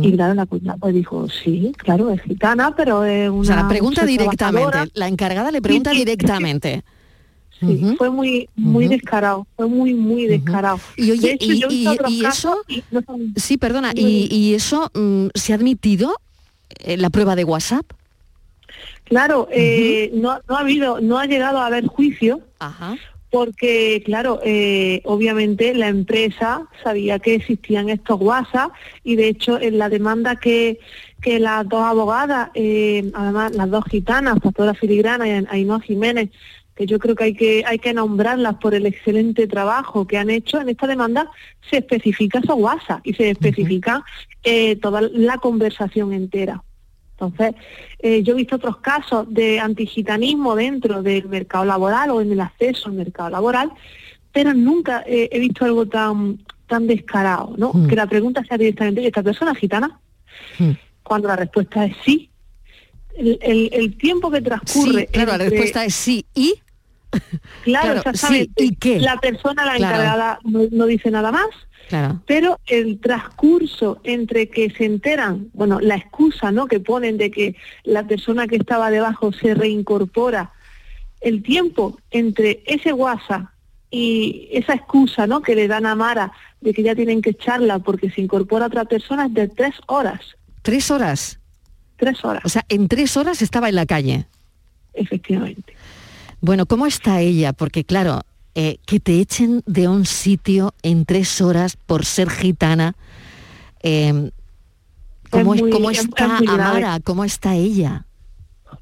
Speaker 22: Y claro, la cuñada pues dijo, sí, claro, es gitana, pero es una
Speaker 1: o sea, la pregunta directamente.
Speaker 22: trabajadora".
Speaker 1: La encargada le pregunta
Speaker 22: sí,
Speaker 1: directamente.
Speaker 22: Sí, fue muy muy descarado, fue muy muy descarado.
Speaker 1: Y oye,
Speaker 22: De hecho,
Speaker 1: y,
Speaker 22: yo
Speaker 1: eso,
Speaker 22: y no son-
Speaker 1: sí, perdona, y, y eso se ha admitido eh, la prueba de WhatsApp.
Speaker 22: Claro, eh, no, no ha habido, no ha llegado a haber juicio, porque claro, eh, obviamente la empresa sabía que existían estos WhatsApp y de hecho en la demanda que, que las dos abogadas, eh, además las dos gitanas, Pastora Filigrana y Ainhoa Jiménez, que yo creo que hay que hay que nombrarlas por el excelente trabajo que han hecho en esta demanda se especifica esos WhatsApp y se especifica eh, toda la conversación entera. Entonces, eh, yo he visto otros casos de antigitanismo dentro del mercado laboral o en el acceso al mercado laboral, pero nunca eh, he visto algo tan tan descarado, ¿no?
Speaker 1: Mm.
Speaker 22: Que la pregunta sea directamente, ¿esta persona es gitana?
Speaker 1: Mm.
Speaker 22: Cuando la respuesta es sí. El, el- el tiempo que transcurre...
Speaker 1: Sí, claro, la respuesta es sí. ¿Y?
Speaker 22: Claro,
Speaker 1: Claro,
Speaker 22: exactamente.
Speaker 1: sí, ¿y qué?
Speaker 22: La persona, la
Speaker 1: Claro.
Speaker 22: encargada, no, no dice nada más,
Speaker 1: Claro.
Speaker 22: pero el transcurso entre que se enteran, bueno, la excusa ¿no? que ponen de que la persona que estaba debajo se reincorpora, el tiempo entre ese WhatsApp y esa excusa ¿no? que le dan a Mara de que ya tienen que echarla porque se incorpora otra persona es de tres horas.
Speaker 1: ¿Tres horas?
Speaker 22: Tres horas.
Speaker 1: O sea, en tres horas estaba en la calle.
Speaker 22: Efectivamente.
Speaker 1: Bueno, ¿cómo está ella? Porque claro, eh, que te echen de un sitio en tres horas por ser gitana. eh, ¿Cómo,
Speaker 22: Es muy-
Speaker 1: cómo
Speaker 22: es-
Speaker 1: está
Speaker 22: es.
Speaker 1: Amara? ¿Cómo está ella?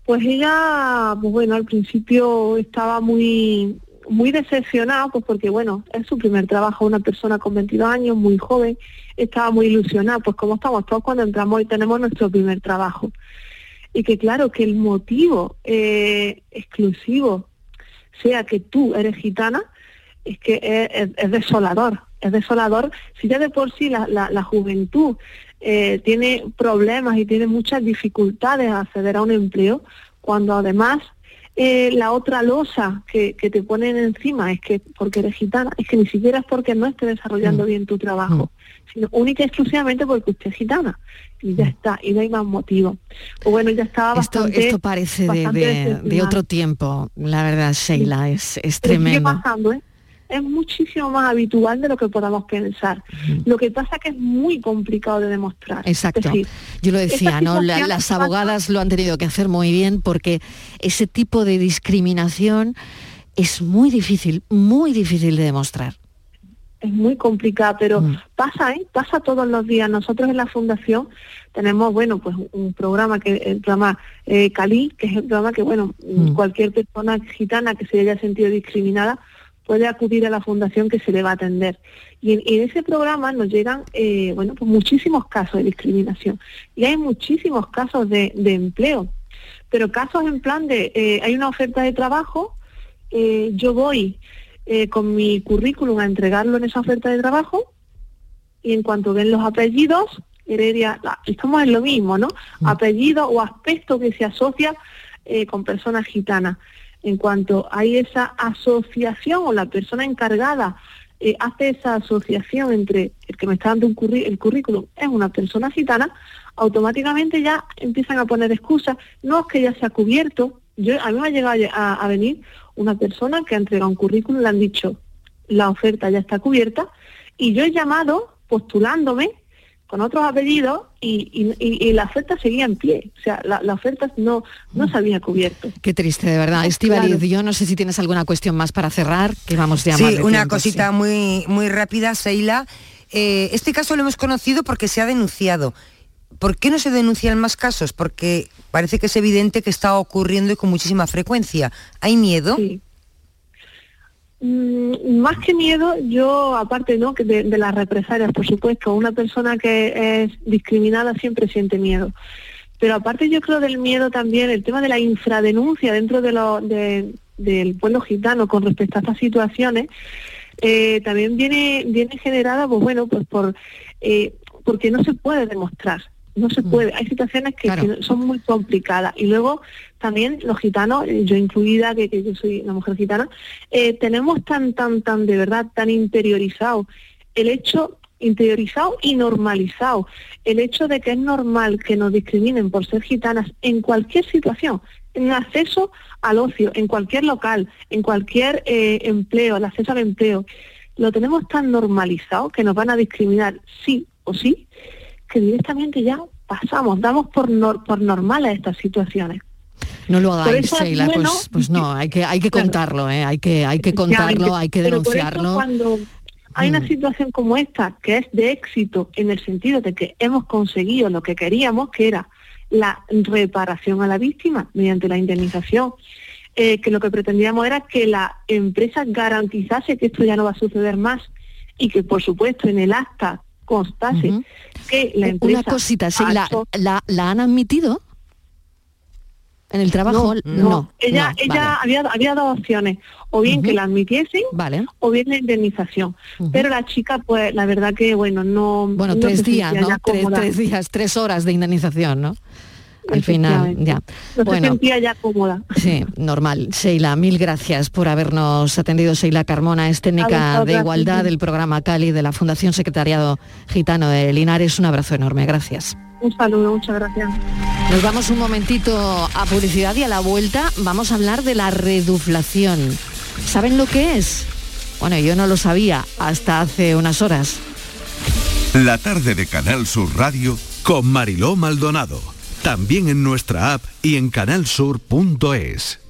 Speaker 22: Pues ella, pues bueno, al principio estaba muy muy decepcionada, pues porque bueno, es su primer trabajo, una persona con 22 años, muy joven, estaba muy ilusionada, pues como estamos todos cuando entramos y tenemos nuestro primer trabajo. Y que claro, que el motivo eh, exclusivo sea que tú eres gitana, es que es, es- es desolador, es desolador. Si ya de por sí la, la- la juventud eh, tiene problemas y tiene muchas dificultades a acceder a un empleo, cuando además eh, la otra losa que, que te ponen encima es que porque eres gitana, es que ni siquiera es porque no esté desarrollando bien tu trabajo, sino única y exclusivamente porque usted es gitana. Y ya está, y no hay más motivo. Pues bueno, ya estaba bastante...
Speaker 1: esto parece de, otro tiempo, la verdad, Sheila, es, es
Speaker 22: Pero sigue
Speaker 1: tremendo.
Speaker 22: pasando, ¿eh? es muchísimo más habitual de lo que podamos pensar. Lo que pasa que es muy complicado de demostrar.
Speaker 1: Exacto.
Speaker 22: Decir,
Speaker 1: Yo lo decía, ¿no? La- las abogadas lo han tenido que hacer muy bien porque ese tipo de discriminación es muy difícil, muy difícil de demostrar.
Speaker 22: Es muy complicada, pero
Speaker 1: Mm.
Speaker 22: pasa, ¿eh? Pasa todos los días. Nosotros en la fundación tenemos, bueno, pues un programa que el programa eh, Cali, que es el programa que, bueno,
Speaker 1: Mm.
Speaker 22: cualquier persona gitana que se haya sentido discriminada puede acudir a la fundación que se le va a atender. Y en, en ese programa nos llegan, eh, bueno, pues muchísimos casos de discriminación. Y hay muchísimos casos de, de empleo. Pero casos en plan de, eh, hay una oferta de trabajo, eh, yo voy eh, con mi currículum a entregarlo en esa oferta de trabajo y en cuanto ven los apellidos, Heredia, estamos en lo mismo, ¿no? Apellido o aspecto que se asocia eh, con personas gitanas. En cuanto hay esa asociación o la persona encargada eh, hace esa asociación entre el que me está dando un curri- el currículum es una persona gitana, automáticamente ya empiezan a poner excusas. No es que ya se ha cubierto. Yo, a mí me ha llegado a, a venir una persona que ha entregado un currículum, le han dicho la oferta ya está cubierta y yo he llamado postulándome con otros apellidos y, y- y- y la oferta seguía en pie. O sea, la, la oferta no, no se había cubierto.
Speaker 1: Qué triste, de verdad. Estivaliz, yo no sé si tienes alguna cuestión más para cerrar, que vamos ya
Speaker 20: Sí,
Speaker 1: de
Speaker 20: una
Speaker 1: tiempo,
Speaker 20: cosita
Speaker 1: sí.
Speaker 20: muy, muy rápida, Seila. Eh, este caso lo hemos conocido porque se ha denunciado. ¿Por qué no se denuncian más casos? Porque parece que es evidente que está ocurriendo y con muchísima frecuencia. ¿Hay miedo?
Speaker 22: Mm, más que miedo, yo, aparte ¿no? de, de las represalias, por supuesto, una persona que es discriminada siempre siente miedo. Pero aparte yo creo del miedo también, el tema de la infradenuncia dentro de lo, de- del pueblo gitano con respecto a estas situaciones, eh, también viene, viene generada, pues bueno, pues por eh, porque no se puede demostrar. No se puede, hay situaciones que, que son muy complicadas. Y luego también los gitanos, yo incluida, que, que yo soy una mujer gitana, eh, tenemos tan, tan, tan, de verdad, tan interiorizado el hecho, interiorizado y normalizado, el hecho de que es normal que nos discriminen por ser gitanas en cualquier situación, en acceso al ocio, en cualquier local, en cualquier eh, empleo, el acceso al empleo, lo tenemos tan normalizado que nos van a discriminar sí o sí, que directamente ya pasamos, damos por, nor- por normales estas situaciones.
Speaker 1: No lo hagáis, Sheila,
Speaker 22: bueno-
Speaker 1: pues, pues no, hay que, hay que contarlo, ¿eh? hay, que, hay que contarlo, hay que denunciarlo.
Speaker 22: cuando hay una
Speaker 1: Mm.
Speaker 22: situación como esta, que es de éxito en el sentido de que hemos conseguido lo que queríamos, que era la reparación a la víctima mediante la indemnización, eh, que lo que pretendíamos era que la empresa garantizase que esto ya no va a suceder más y que, por supuesto, en el acta constase que la empresa...
Speaker 1: Una cosita, Sheila,
Speaker 22: hecho-
Speaker 1: ¿la, ¿la han admitido? ¿En el trabajo?
Speaker 22: no, ella,
Speaker 1: no,
Speaker 22: ella
Speaker 1: vale.
Speaker 22: había, había dos opciones, o bien que la admitiesen o bien la indemnización. Pero la chica, pues la verdad que, bueno, no...
Speaker 1: Bueno,
Speaker 22: no
Speaker 1: tres días, ¿no? Tres, tres días, tres horas de indemnización, ¿no? Al final, ya.
Speaker 22: No se
Speaker 1: Bueno,
Speaker 22: sentía ya cómoda.
Speaker 1: Sí, normal. Sheila, mil gracias por habernos atendido. Sheila Carmona es técnica de igualdad del programa Cali de la Fundación Secretariado Gitano de Linares. Un abrazo enorme, gracias.
Speaker 22: Un saludo, muchas gracias.
Speaker 1: Nos vamos un momentito a publicidad y a la vuelta vamos a hablar de la reduflación. ¿Saben lo que es? Bueno, yo no lo sabía hasta hace unas horas.
Speaker 2: La tarde de Canal Sur Radio con Mariló Maldonado. También en nuestra app y en canalsur.es.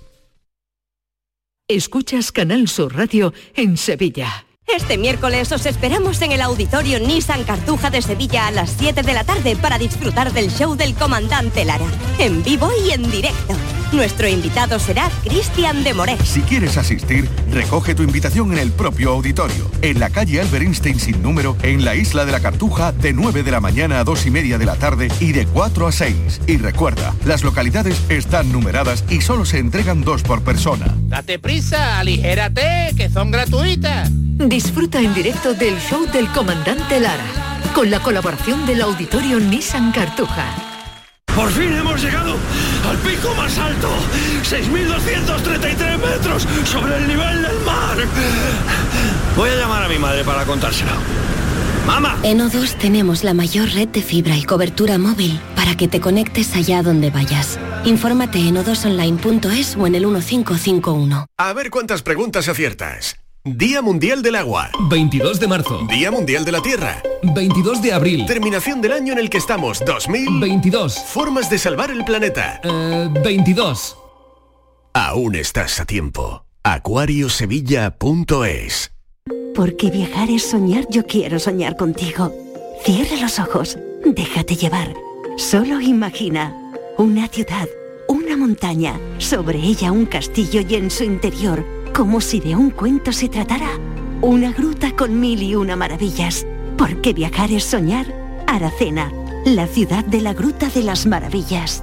Speaker 23: Escuchas Canal Sur Radio en Sevilla.
Speaker 24: Este miércoles os esperamos en el auditorio Nissan Cartuja de Sevilla a las 7 de la tarde para disfrutar del show del comandante Lara, en vivo y en directo. Nuestro invitado será Cristian de Moré.
Speaker 2: Si quieres asistir, recoge tu invitación en el propio auditorio, en la calle Albert Einstein sin número, en la isla de la Cartuja, de 9 de la mañana a 2 y media de la tarde y de 4 a 6. Y recuerda, las localidades están numeradas y solo se entregan dos por persona.
Speaker 25: Date prisa, aligérate, que son gratuitas.
Speaker 23: Disfruta en directo del show del comandante Lara, con la colaboración del auditorio Nissan Cartuja.
Speaker 26: Por fin hemos llegado al pico más alto, 6.233 metros sobre el nivel del mar. Voy a llamar a mi madre para contárselo. ¡Mamá!
Speaker 27: En O2 tenemos la mayor red de fibra y cobertura móvil para que te conectes allá donde vayas. Infórmate en o2online.es o en el 1551.
Speaker 28: A ver cuántas preguntas aciertas.
Speaker 29: Día Mundial del Agua.
Speaker 30: 22 de marzo.
Speaker 29: Día Mundial de la Tierra.
Speaker 30: 22 de abril.
Speaker 29: Terminación del año en el que estamos. 2022. Formas de salvar el planeta.
Speaker 30: 22.
Speaker 29: Aún estás a tiempo. Acuariosevilla.es
Speaker 31: Porque viajar es soñar, yo quiero soñar contigo. Cierra los ojos, déjate llevar. Solo imagina una ciudad, una montaña, sobre ella un castillo y en su interior, como si de un cuento se tratara, una gruta con mil y una maravillas. Porque viajar es soñar. Aracena, la ciudad de la Gruta de las Maravillas.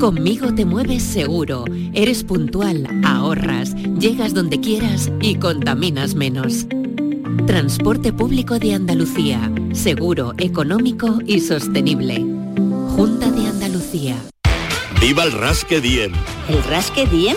Speaker 27: Conmigo te mueves seguro, eres puntual, ahorras, llegas donde quieras y contaminas menos. Transporte público de Andalucía, seguro, económico y sostenible. Junta de Andalucía.
Speaker 32: ¡Viva el Rasque Diem!
Speaker 24: ¿El rasque Diem?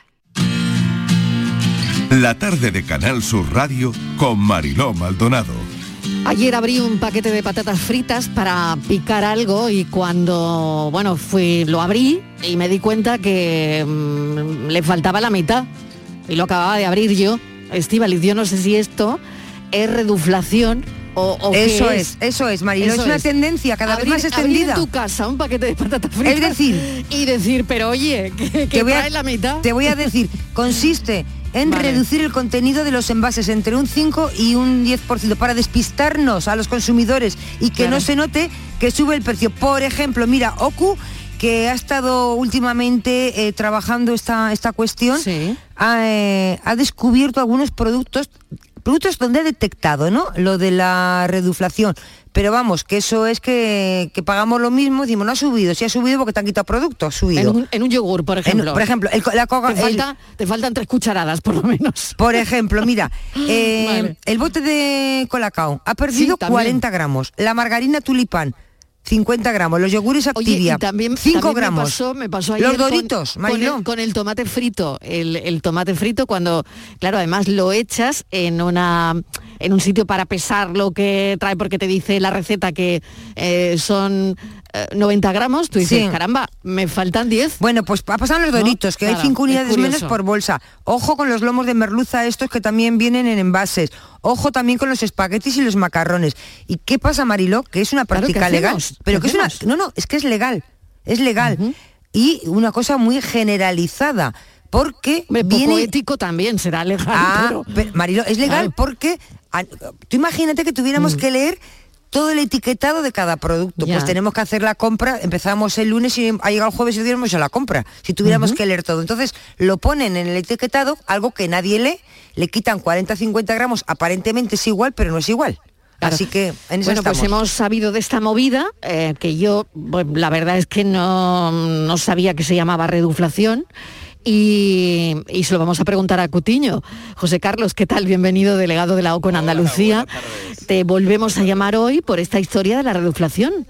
Speaker 2: La tarde de Canal Sur Radio con Mariló Maldonado.
Speaker 1: Ayer abrí un paquete de patatas fritas para picar algo y cuando, bueno, fui, lo abrí y me di cuenta que mm, le faltaba la mitad y lo acababa de abrir yo. Estíbaliz, yo no sé si esto es reduflación o, o qué
Speaker 20: Eso es, eso es, Marilo.
Speaker 1: Eso
Speaker 20: es una tendencia cada vez más extendida.
Speaker 1: abrir en tu casa un paquete de patatas fritas.
Speaker 20: Es decir,
Speaker 1: y decir, pero oye, que, que
Speaker 20: voy a-
Speaker 1: trae la mitad.
Speaker 20: Te voy a decir, consiste en
Speaker 1: Vale.
Speaker 20: reducir el contenido de los envases entre un 5 y un 10% para despistarnos a los consumidores y que
Speaker 1: Claro.
Speaker 20: no se note que sube el precio. Por ejemplo, mira, Oku que ha estado últimamente eh, trabajando esta, esta cuestión, ha, eh, ha descubierto algunos productos, productos donde ha detectado ¿no? lo de la reduflación. Pero vamos, que eso es que, que pagamos lo mismo, decimos, no ha subido, si ha subido porque te han quitado productos, ha subido.
Speaker 1: En un, en un yogur, por
Speaker 20: En-
Speaker 1: ejemplo.
Speaker 20: por ejemplo, el la coca-
Speaker 1: te,
Speaker 20: el-
Speaker 1: falta- te faltan tres cucharadas, por lo menos.
Speaker 20: Por ejemplo, mira, eh,
Speaker 1: Vale.
Speaker 20: el bote de colacao ha perdido
Speaker 1: Sí, también.
Speaker 20: 40 gramos, la margarina tulipán 50 gramos, los yogures
Speaker 1: Oye,
Speaker 20: Activia
Speaker 1: y también,
Speaker 20: 5
Speaker 1: también
Speaker 20: gramos.
Speaker 1: Me pasó, me pasó ayer
Speaker 20: los
Speaker 1: con-
Speaker 20: doritos,
Speaker 1: con,
Speaker 20: Mariló.
Speaker 1: el, con el tomate frito. El, el tomate frito cuando, claro, además lo echas en una en un sitio para pesar lo que trae porque te dice la receta que eh, son eh, 90 gramos, tú dices,
Speaker 20: Sí.
Speaker 1: caramba, me faltan 10.
Speaker 20: Bueno, pues ha pasado los
Speaker 1: ¿No?
Speaker 20: doritos, que hay
Speaker 1: Claro,
Speaker 20: 5
Speaker 1: es
Speaker 20: unidades menos por bolsa. Ojo con los lomos de merluza estos que también vienen en envases. Ojo también con los espaguetis y los macarrones. ¿Y qué pasa, Mariló? Que es una
Speaker 1: Claro, ¿qué
Speaker 20: práctica legal. Pero
Speaker 1: ¿Qué
Speaker 20: que es una. No, no, es que es legal. Es legal. Y una cosa muy generalizada. Porque
Speaker 1: Hombre, poco
Speaker 20: viene
Speaker 1: ético también será legal,
Speaker 20: Ah,
Speaker 1: pero-
Speaker 20: pero, Marilo, es legal
Speaker 1: Claro.
Speaker 20: porque tú imagínate que tuviéramos que leer todo el etiquetado de cada producto.
Speaker 1: Mm. Ya.
Speaker 20: Pues tenemos que hacer la compra, empezamos el lunes y ha llegado el jueves y tuviéramos a la compra, si tuviéramos que leer todo. Entonces lo ponen en el etiquetado, algo que nadie lee, le quitan 40-50 gramos, aparentemente es igual, pero no es igual.
Speaker 1: Claro.
Speaker 20: Así que en eso
Speaker 1: Bueno, pues hemos sabido de esta movida, eh, que yo, bueno, la verdad es que no, no sabía que se llamaba reduflación. Y, y se lo vamos a preguntar a Cutiño. José Carlos, ¿qué tal? Bienvenido, delegado de la OCO en Andalucía. Te volvemos a llamar hoy por esta historia de la reduflación.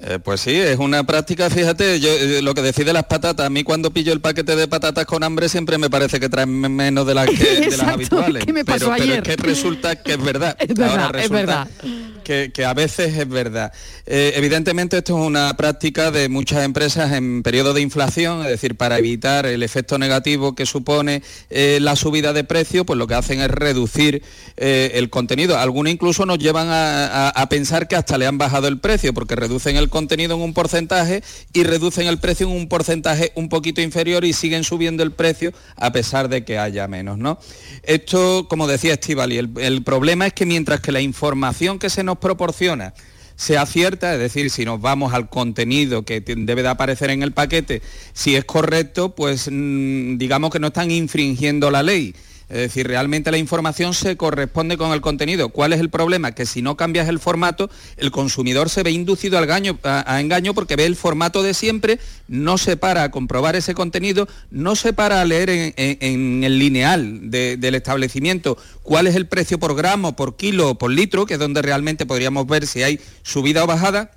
Speaker 33: Eh, pues sí, es una práctica, fíjate, yo, eh, lo que decide las patatas, a mí cuando pillo el paquete de patatas con hambre siempre me parece que traen me- menos de las, que, de las habituales.
Speaker 1: ¿qué me pasó
Speaker 33: pero, pero
Speaker 1: ayer?
Speaker 33: es que resulta que es verdad.
Speaker 1: Es verdad,
Speaker 33: Ahora
Speaker 1: es
Speaker 33: resulta
Speaker 1: verdad.
Speaker 33: que, a veces es verdad. Eh, evidentemente esto es una práctica de muchas empresas en periodo de inflación, es decir, para evitar el efecto negativo que supone eh, la subida de precio, pues lo que hacen es reducir el contenido. Algunos incluso nos llevan a, pensar que hasta le han bajado el precio, porque reducen el contenido en un porcentaje y reducen el precio en un porcentaje un poquito inferior y siguen subiendo el precio a pesar de que haya menos. ¿no? Esto, como decía Estivali, el, el problema es que mientras que la información que se nos proporciona sea cierta, es decir, si nos vamos al contenido que debe de aparecer en el paquete, si es correcto, pues mm, digamos que no están infringiendo la ley. Es decir, realmente la información se corresponde con el contenido. ¿Cuál es el problema? Que si no cambias el formato, el consumidor se ve inducido al a, engaño porque ve el formato de siempre, no se para a comprobar ese contenido, no se para a leer en, el lineal del establecimiento cuál es el precio por gramo, por kilo, por litro, que es donde realmente podríamos ver si hay subida o bajada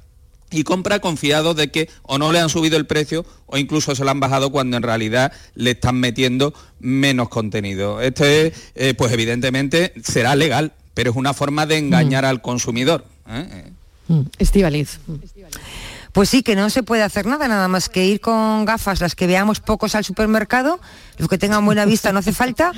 Speaker 33: y compra confiado de que o no le han subido el precio o incluso se lo han bajado cuando en realidad le están metiendo menos contenido. Este, eh, pues evidentemente será legal, pero es una forma de engañar mm. al consumidor. ¿eh?
Speaker 1: Mm. Estivaliz.
Speaker 20: Pues sí, que no se puede hacer nada, nada más que ir con gafas, las que veamos pocos al supermercado, los que tengan buena vista no hace falta,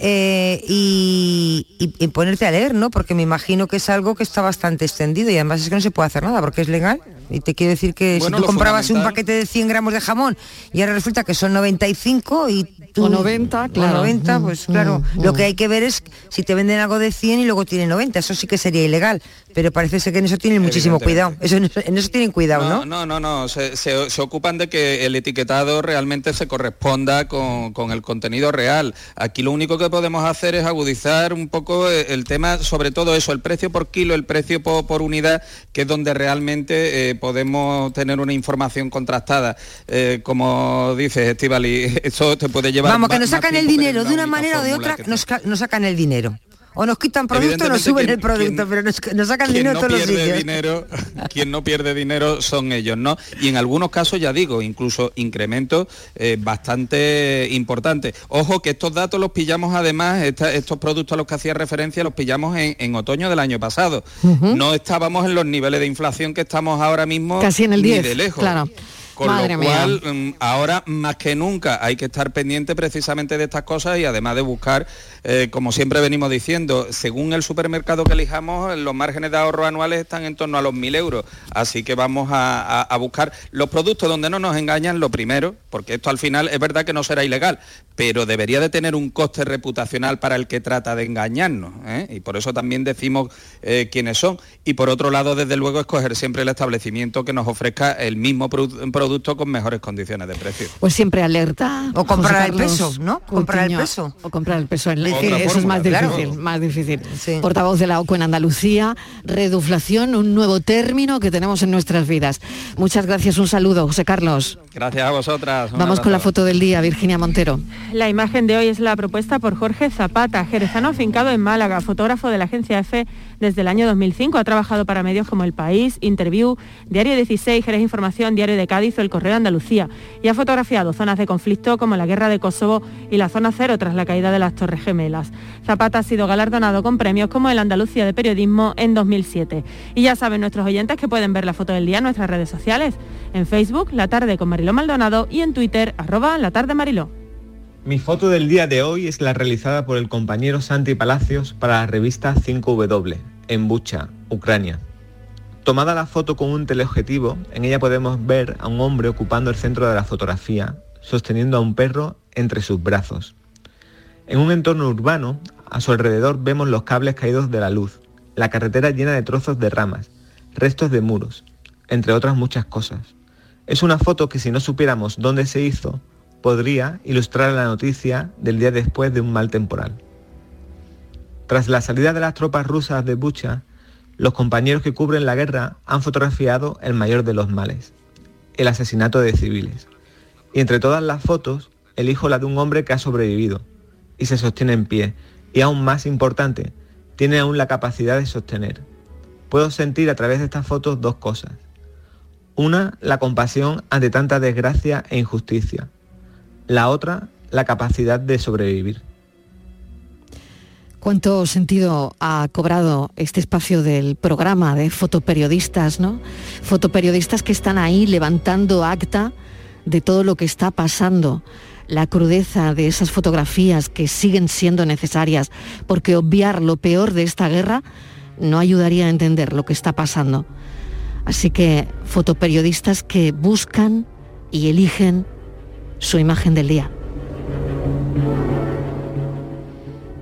Speaker 20: eh, y, ponerte a leer, ¿no? Porque me imagino que es algo que está bastante extendido y además es que no se puede hacer nada porque es legal. Y te quiero decir que si tú comprabas un paquete de 100 gramos de jamón y ahora resulta que son 95 y tú...
Speaker 1: O 90, claro.
Speaker 20: 90, pues mm, claro. Mm, lo que mm. hay que ver es si te venden algo de 100 y luego tienen 90, eso sí que sería ilegal. Pero parece ser que en eso tienen muchísimo cuidado. Eso, en eso tienen cuidado, ¿no?
Speaker 33: No, no, no, no. Se, ocupan de que el etiquetado realmente se corresponda con, con el contenido real. Aquí lo único que podemos hacer es agudizar un poco eh, el tema, sobre todo eso, el precio por kilo, el precio por, unidad, que es donde realmente eh, podemos tener una información contrastada. Eh, como dices, Estivali, eso te puede llevar...
Speaker 20: Vamos, que nos sacan el dinero de una manera o de otra, nos sacan el dinero o nos quitan producto o nos suben el producto, pero nos, sacan dinero
Speaker 33: no
Speaker 20: todos los
Speaker 33: Dinero, quien no pierde dinero son ellos, ¿no? Y en algunos casos, ya digo, incluso incrementos eh, bastante importantes. Ojo que estos datos los pillamos además, estos productos a los que hacía referencia los pillamos en, otoño del año pasado. No estábamos en los niveles de inflación que estamos ahora mismo
Speaker 1: casi en el 10,
Speaker 33: de lejos.
Speaker 1: Claro.
Speaker 33: Con lo cual, mm, ahora más que nunca hay que estar pendiente precisamente de estas cosas y además de buscar, eh, como siempre venimos diciendo, según el supermercado que elijamos, los márgenes de ahorro anuales están en torno a los 1.000 euros. Así que vamos a, buscar los productos donde no nos engañan, lo primero, porque esto al final es verdad que no será ilegal, pero debería de tener un coste reputacional para el que trata de engañarnos. ¿eh? Y por eso también decimos eh, quiénes son. Y por otro lado, desde luego, escoger siempre el establecimiento que nos ofrezca el mismo producto producto con mejores condiciones de precio.
Speaker 1: Pues siempre alerta.
Speaker 20: O comprar el peso, ¿no? Comprar el peso.
Speaker 1: O comprar el peso. En eso es más difícil, más difícil. Portavoz de la OCU en Andalucía, reduflación, un nuevo término que tenemos en nuestras vidas. Muchas gracias, un saludo, José Carlos.
Speaker 33: Gracias a vosotras.
Speaker 1: Vamos con la foto del día, Virginia Montero.
Speaker 34: La imagen de hoy es la propuesta por Jorge Zapata, jerezano afincado en Málaga, fotógrafo de la agencia EFE desde el año 2005. Ha trabajado para medios como El País, Interview, Diario 16, Jerez Información, Diario de Cádiz el Correo de Andalucía y ha fotografiado zonas de conflicto como la guerra de Kosovo y la zona cero tras la caída de las Torres Gemelas. Zapata ha sido galardonado con premios como el Andalucía de Periodismo en 2007. Y ya saben nuestros oyentes que pueden ver la foto del día en nuestras redes sociales, en Facebook, La Tarde con Maldonado y en Twitter, arroba La Tarde Mariló.
Speaker 35: Mi foto del día de hoy es la realizada por el compañero Santi Palacios para la revista 5W, en Bucha, Ucrania. Tomada la foto con un teleobjetivo, en ella podemos ver a un hombre ocupando el centro de la fotografía, sosteniendo a un perro entre sus brazos. En un entorno urbano, a su alrededor vemos los cables caídos de la luz, la carretera llena de trozos de ramas, restos de muros, entre otras muchas cosas. Es una foto que si no supiéramos dónde se hizo, podría ilustrar la noticia del día después de un mal temporal. Tras la salida de las tropas rusas de Bucha, los compañeros que cubren la guerra han fotografiado el mayor de los males, el asesinato de civiles. Y entre todas las fotos, elijo la de un hombre que ha sobrevivido y se sostiene en pie. Y aún más importante, tiene aún la capacidad de sostener. Puedo sentir a través de estas fotos dos cosas. Una, la compasión ante tanta desgracia e injusticia. La otra, la capacidad de sobrevivir.
Speaker 1: cuánto sentido ha cobrado este espacio del programa de fotoperiodistas, ¿no? Fotoperiodistas que están ahí levantando acta de todo lo que está pasando, la crudeza de esas fotografías que siguen siendo necesarias, porque obviar lo peor de esta guerra no ayudaría a entender lo que está pasando. Así que fotoperiodistas que buscan y eligen su imagen del día.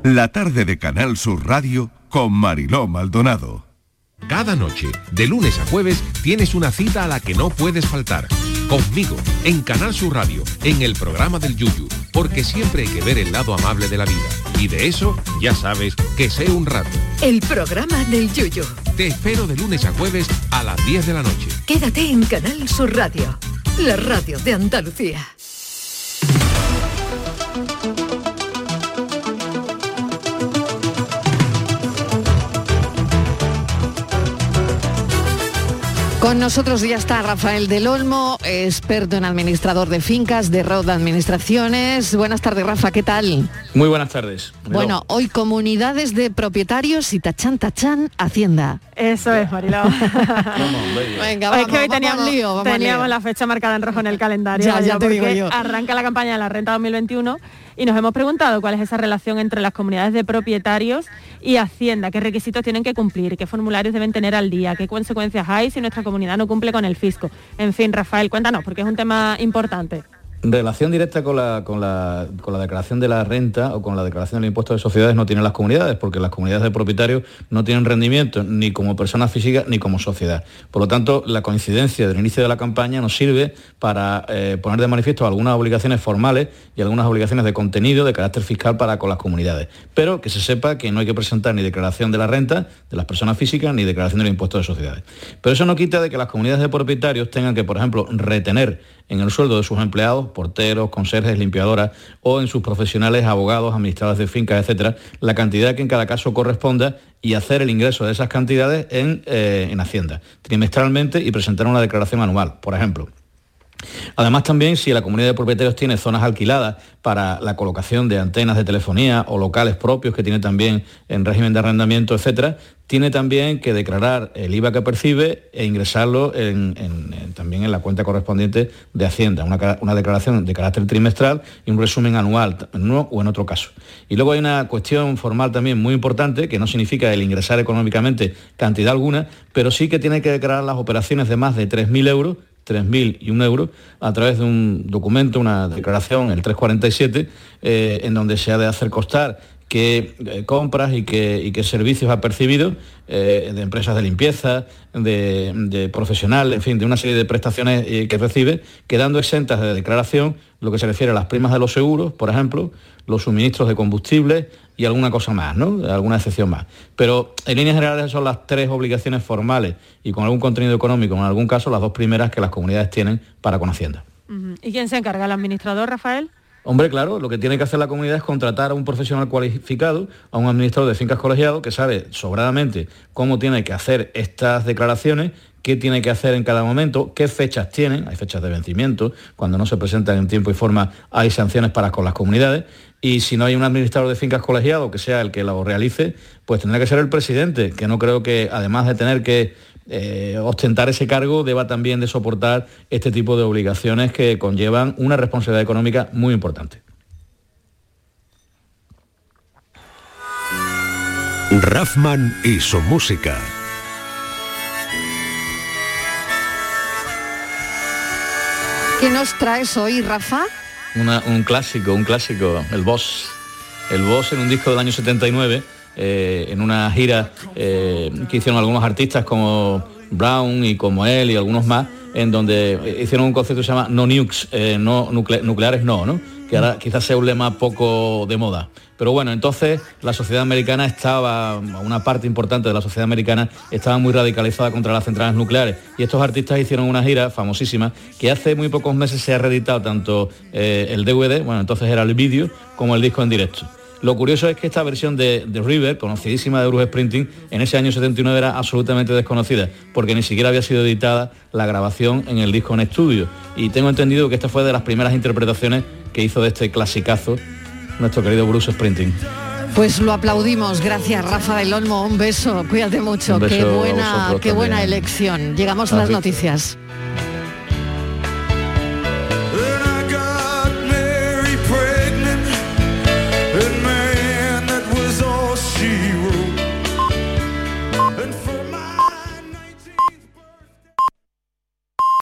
Speaker 2: La tarde de Canal Sur Radio con Mariló Maldonado.
Speaker 36: Cada noche, de lunes a jueves, tienes una cita a la que no puedes faltar. Conmigo, en Canal Sur Radio, en el programa del Yuyu, porque siempre hay que ver el lado amable de la vida. Y de eso, ya sabes, que sé un rato.
Speaker 23: El programa del Yuyu.
Speaker 36: Te espero de lunes a jueves a las 10 de la noche.
Speaker 23: Quédate en Canal Sur Radio, la radio de Andalucía.
Speaker 1: Con nosotros ya está Rafael del Olmo, experto en administrador de fincas de Roda Administraciones. Buenas tardes, Rafa, ¿qué tal?
Speaker 37: Muy buenas tardes.
Speaker 1: Bueno, hoy comunidades de propietarios y tachán tachán Hacienda.
Speaker 34: Eso es, Mariló.
Speaker 1: Venga, vamos,
Speaker 34: es que hoy
Speaker 1: vamos
Speaker 34: teníamos,
Speaker 1: lío, vamos
Speaker 34: la fecha marcada en rojo en el calendario.
Speaker 1: Ya, ya te digo
Speaker 34: porque
Speaker 1: yo.
Speaker 34: Arranca la campaña de la renta 2021 y nos hemos preguntado cuál es esa relación entre las comunidades de propietarios y Hacienda, qué requisitos tienen que cumplir, qué formularios deben tener al día, qué consecuencias hay si nuestra comunidad no cumple con el fisco. En fin, Rafael, cuéntanos, porque es un tema importante.
Speaker 37: Relación directa con la, con, la, con la declaración de la renta o con la declaración del impuesto de sociedades no tienen las comunidades, porque las comunidades de propietarios no tienen rendimiento ni como persona física ni como sociedad. Por lo tanto, la coincidencia del inicio de la campaña nos sirve para eh, poner de manifiesto algunas obligaciones formales y algunas obligaciones de contenido de carácter fiscal para con las comunidades. Pero que se sepa que no hay que presentar ni declaración de la renta de las personas físicas ni declaración del impuesto de sociedades. Pero eso no quita de que las comunidades de propietarios tengan que, por ejemplo, retener en el sueldo de sus empleados, porteros, conserjes, limpiadoras o en sus profesionales, abogados, administradores de fincas, etcétera, la cantidad que en cada caso corresponda y hacer el ingreso de esas cantidades en, eh, en Hacienda, trimestralmente y presentar una declaración anual, por ejemplo. Además también si la comunidad de propietarios tiene zonas alquiladas para la colocación de antenas de telefonía o locales propios que tiene también en régimen de arrendamiento, etcétera, tiene también que declarar el IVA que percibe e ingresarlo también en la cuenta correspondiente de Hacienda, una, una declaración de carácter trimestral y un resumen anual, en uno o en otro caso. Y luego hay una cuestión formal también muy importante, que no significa el ingresar económicamente cantidad alguna, pero sí que tiene que declarar las operaciones de más de 3.000 euros 3.000 y un euro a través de un documento, una declaración, el 347, eh, en donde se ha de hacer constar qué eh, compras y qué, y qué servicios ha percibido eh, de empresas de limpieza, de, de profesional, en fin, de una serie de prestaciones eh, que recibe, quedando exentas de declaración lo que se refiere a las primas de los seguros, por ejemplo, los suministros de combustible y alguna cosa más, ¿no? Alguna excepción más. Pero en líneas generales son las tres obligaciones formales y con algún contenido económico, en algún caso las dos primeras que las comunidades tienen para con Hacienda.
Speaker 34: ¿Y quién se encarga? ¿El administrador, Rafael?
Speaker 37: Hombre, claro, lo que tiene que hacer la comunidad es contratar a un profesional cualificado, a un administrador de fincas colegiado que sabe sobradamente cómo tiene que hacer estas declaraciones, qué tiene que hacer en cada momento, qué fechas tienen, hay fechas de vencimiento, cuando no se presentan en tiempo y forma hay sanciones para con las comunidades, y si no hay un administrador de fincas colegiado que sea el que lo realice, pues tendrá que ser el presidente, que no creo que además de tener que eh, ostentar ese cargo deba también de soportar este tipo de obligaciones que conllevan una responsabilidad económica muy importante.
Speaker 29: Raffman y su música.
Speaker 1: ¿Qué nos traes hoy, Rafa?
Speaker 37: Un clásico, un clásico, el Boss. El Boss en un disco del año 79, eh, en una gira eh, que hicieron algunos artistas como Brown y como él y algunos más, en donde hicieron un concepto que se llama no nukes, eh, no nucle- nucleares no, ¿no? Que ahora quizás sea un lema poco de moda. Pero bueno, entonces la sociedad americana estaba, una parte importante de la sociedad americana estaba muy radicalizada contra las centrales nucleares. Y estos artistas hicieron una gira famosísima que hace muy pocos meses se ha reeditado tanto eh, el DVD, bueno, entonces era el vídeo, como el disco en directo. Lo curioso es que esta versión de, de River, conocidísima de Bruce Sprinting, en ese año 79 era absolutamente desconocida, porque ni siquiera había sido editada la grabación en el disco en estudio. Y tengo entendido que esta fue de las primeras interpretaciones que hizo de este clasicazo nuestro querido Bruce Sprinting.
Speaker 1: Pues lo aplaudimos, gracias Rafa del Olmo, un beso, cuídate mucho,
Speaker 37: Un beso
Speaker 1: qué buena, qué buena elección. Llegamos a las noticias.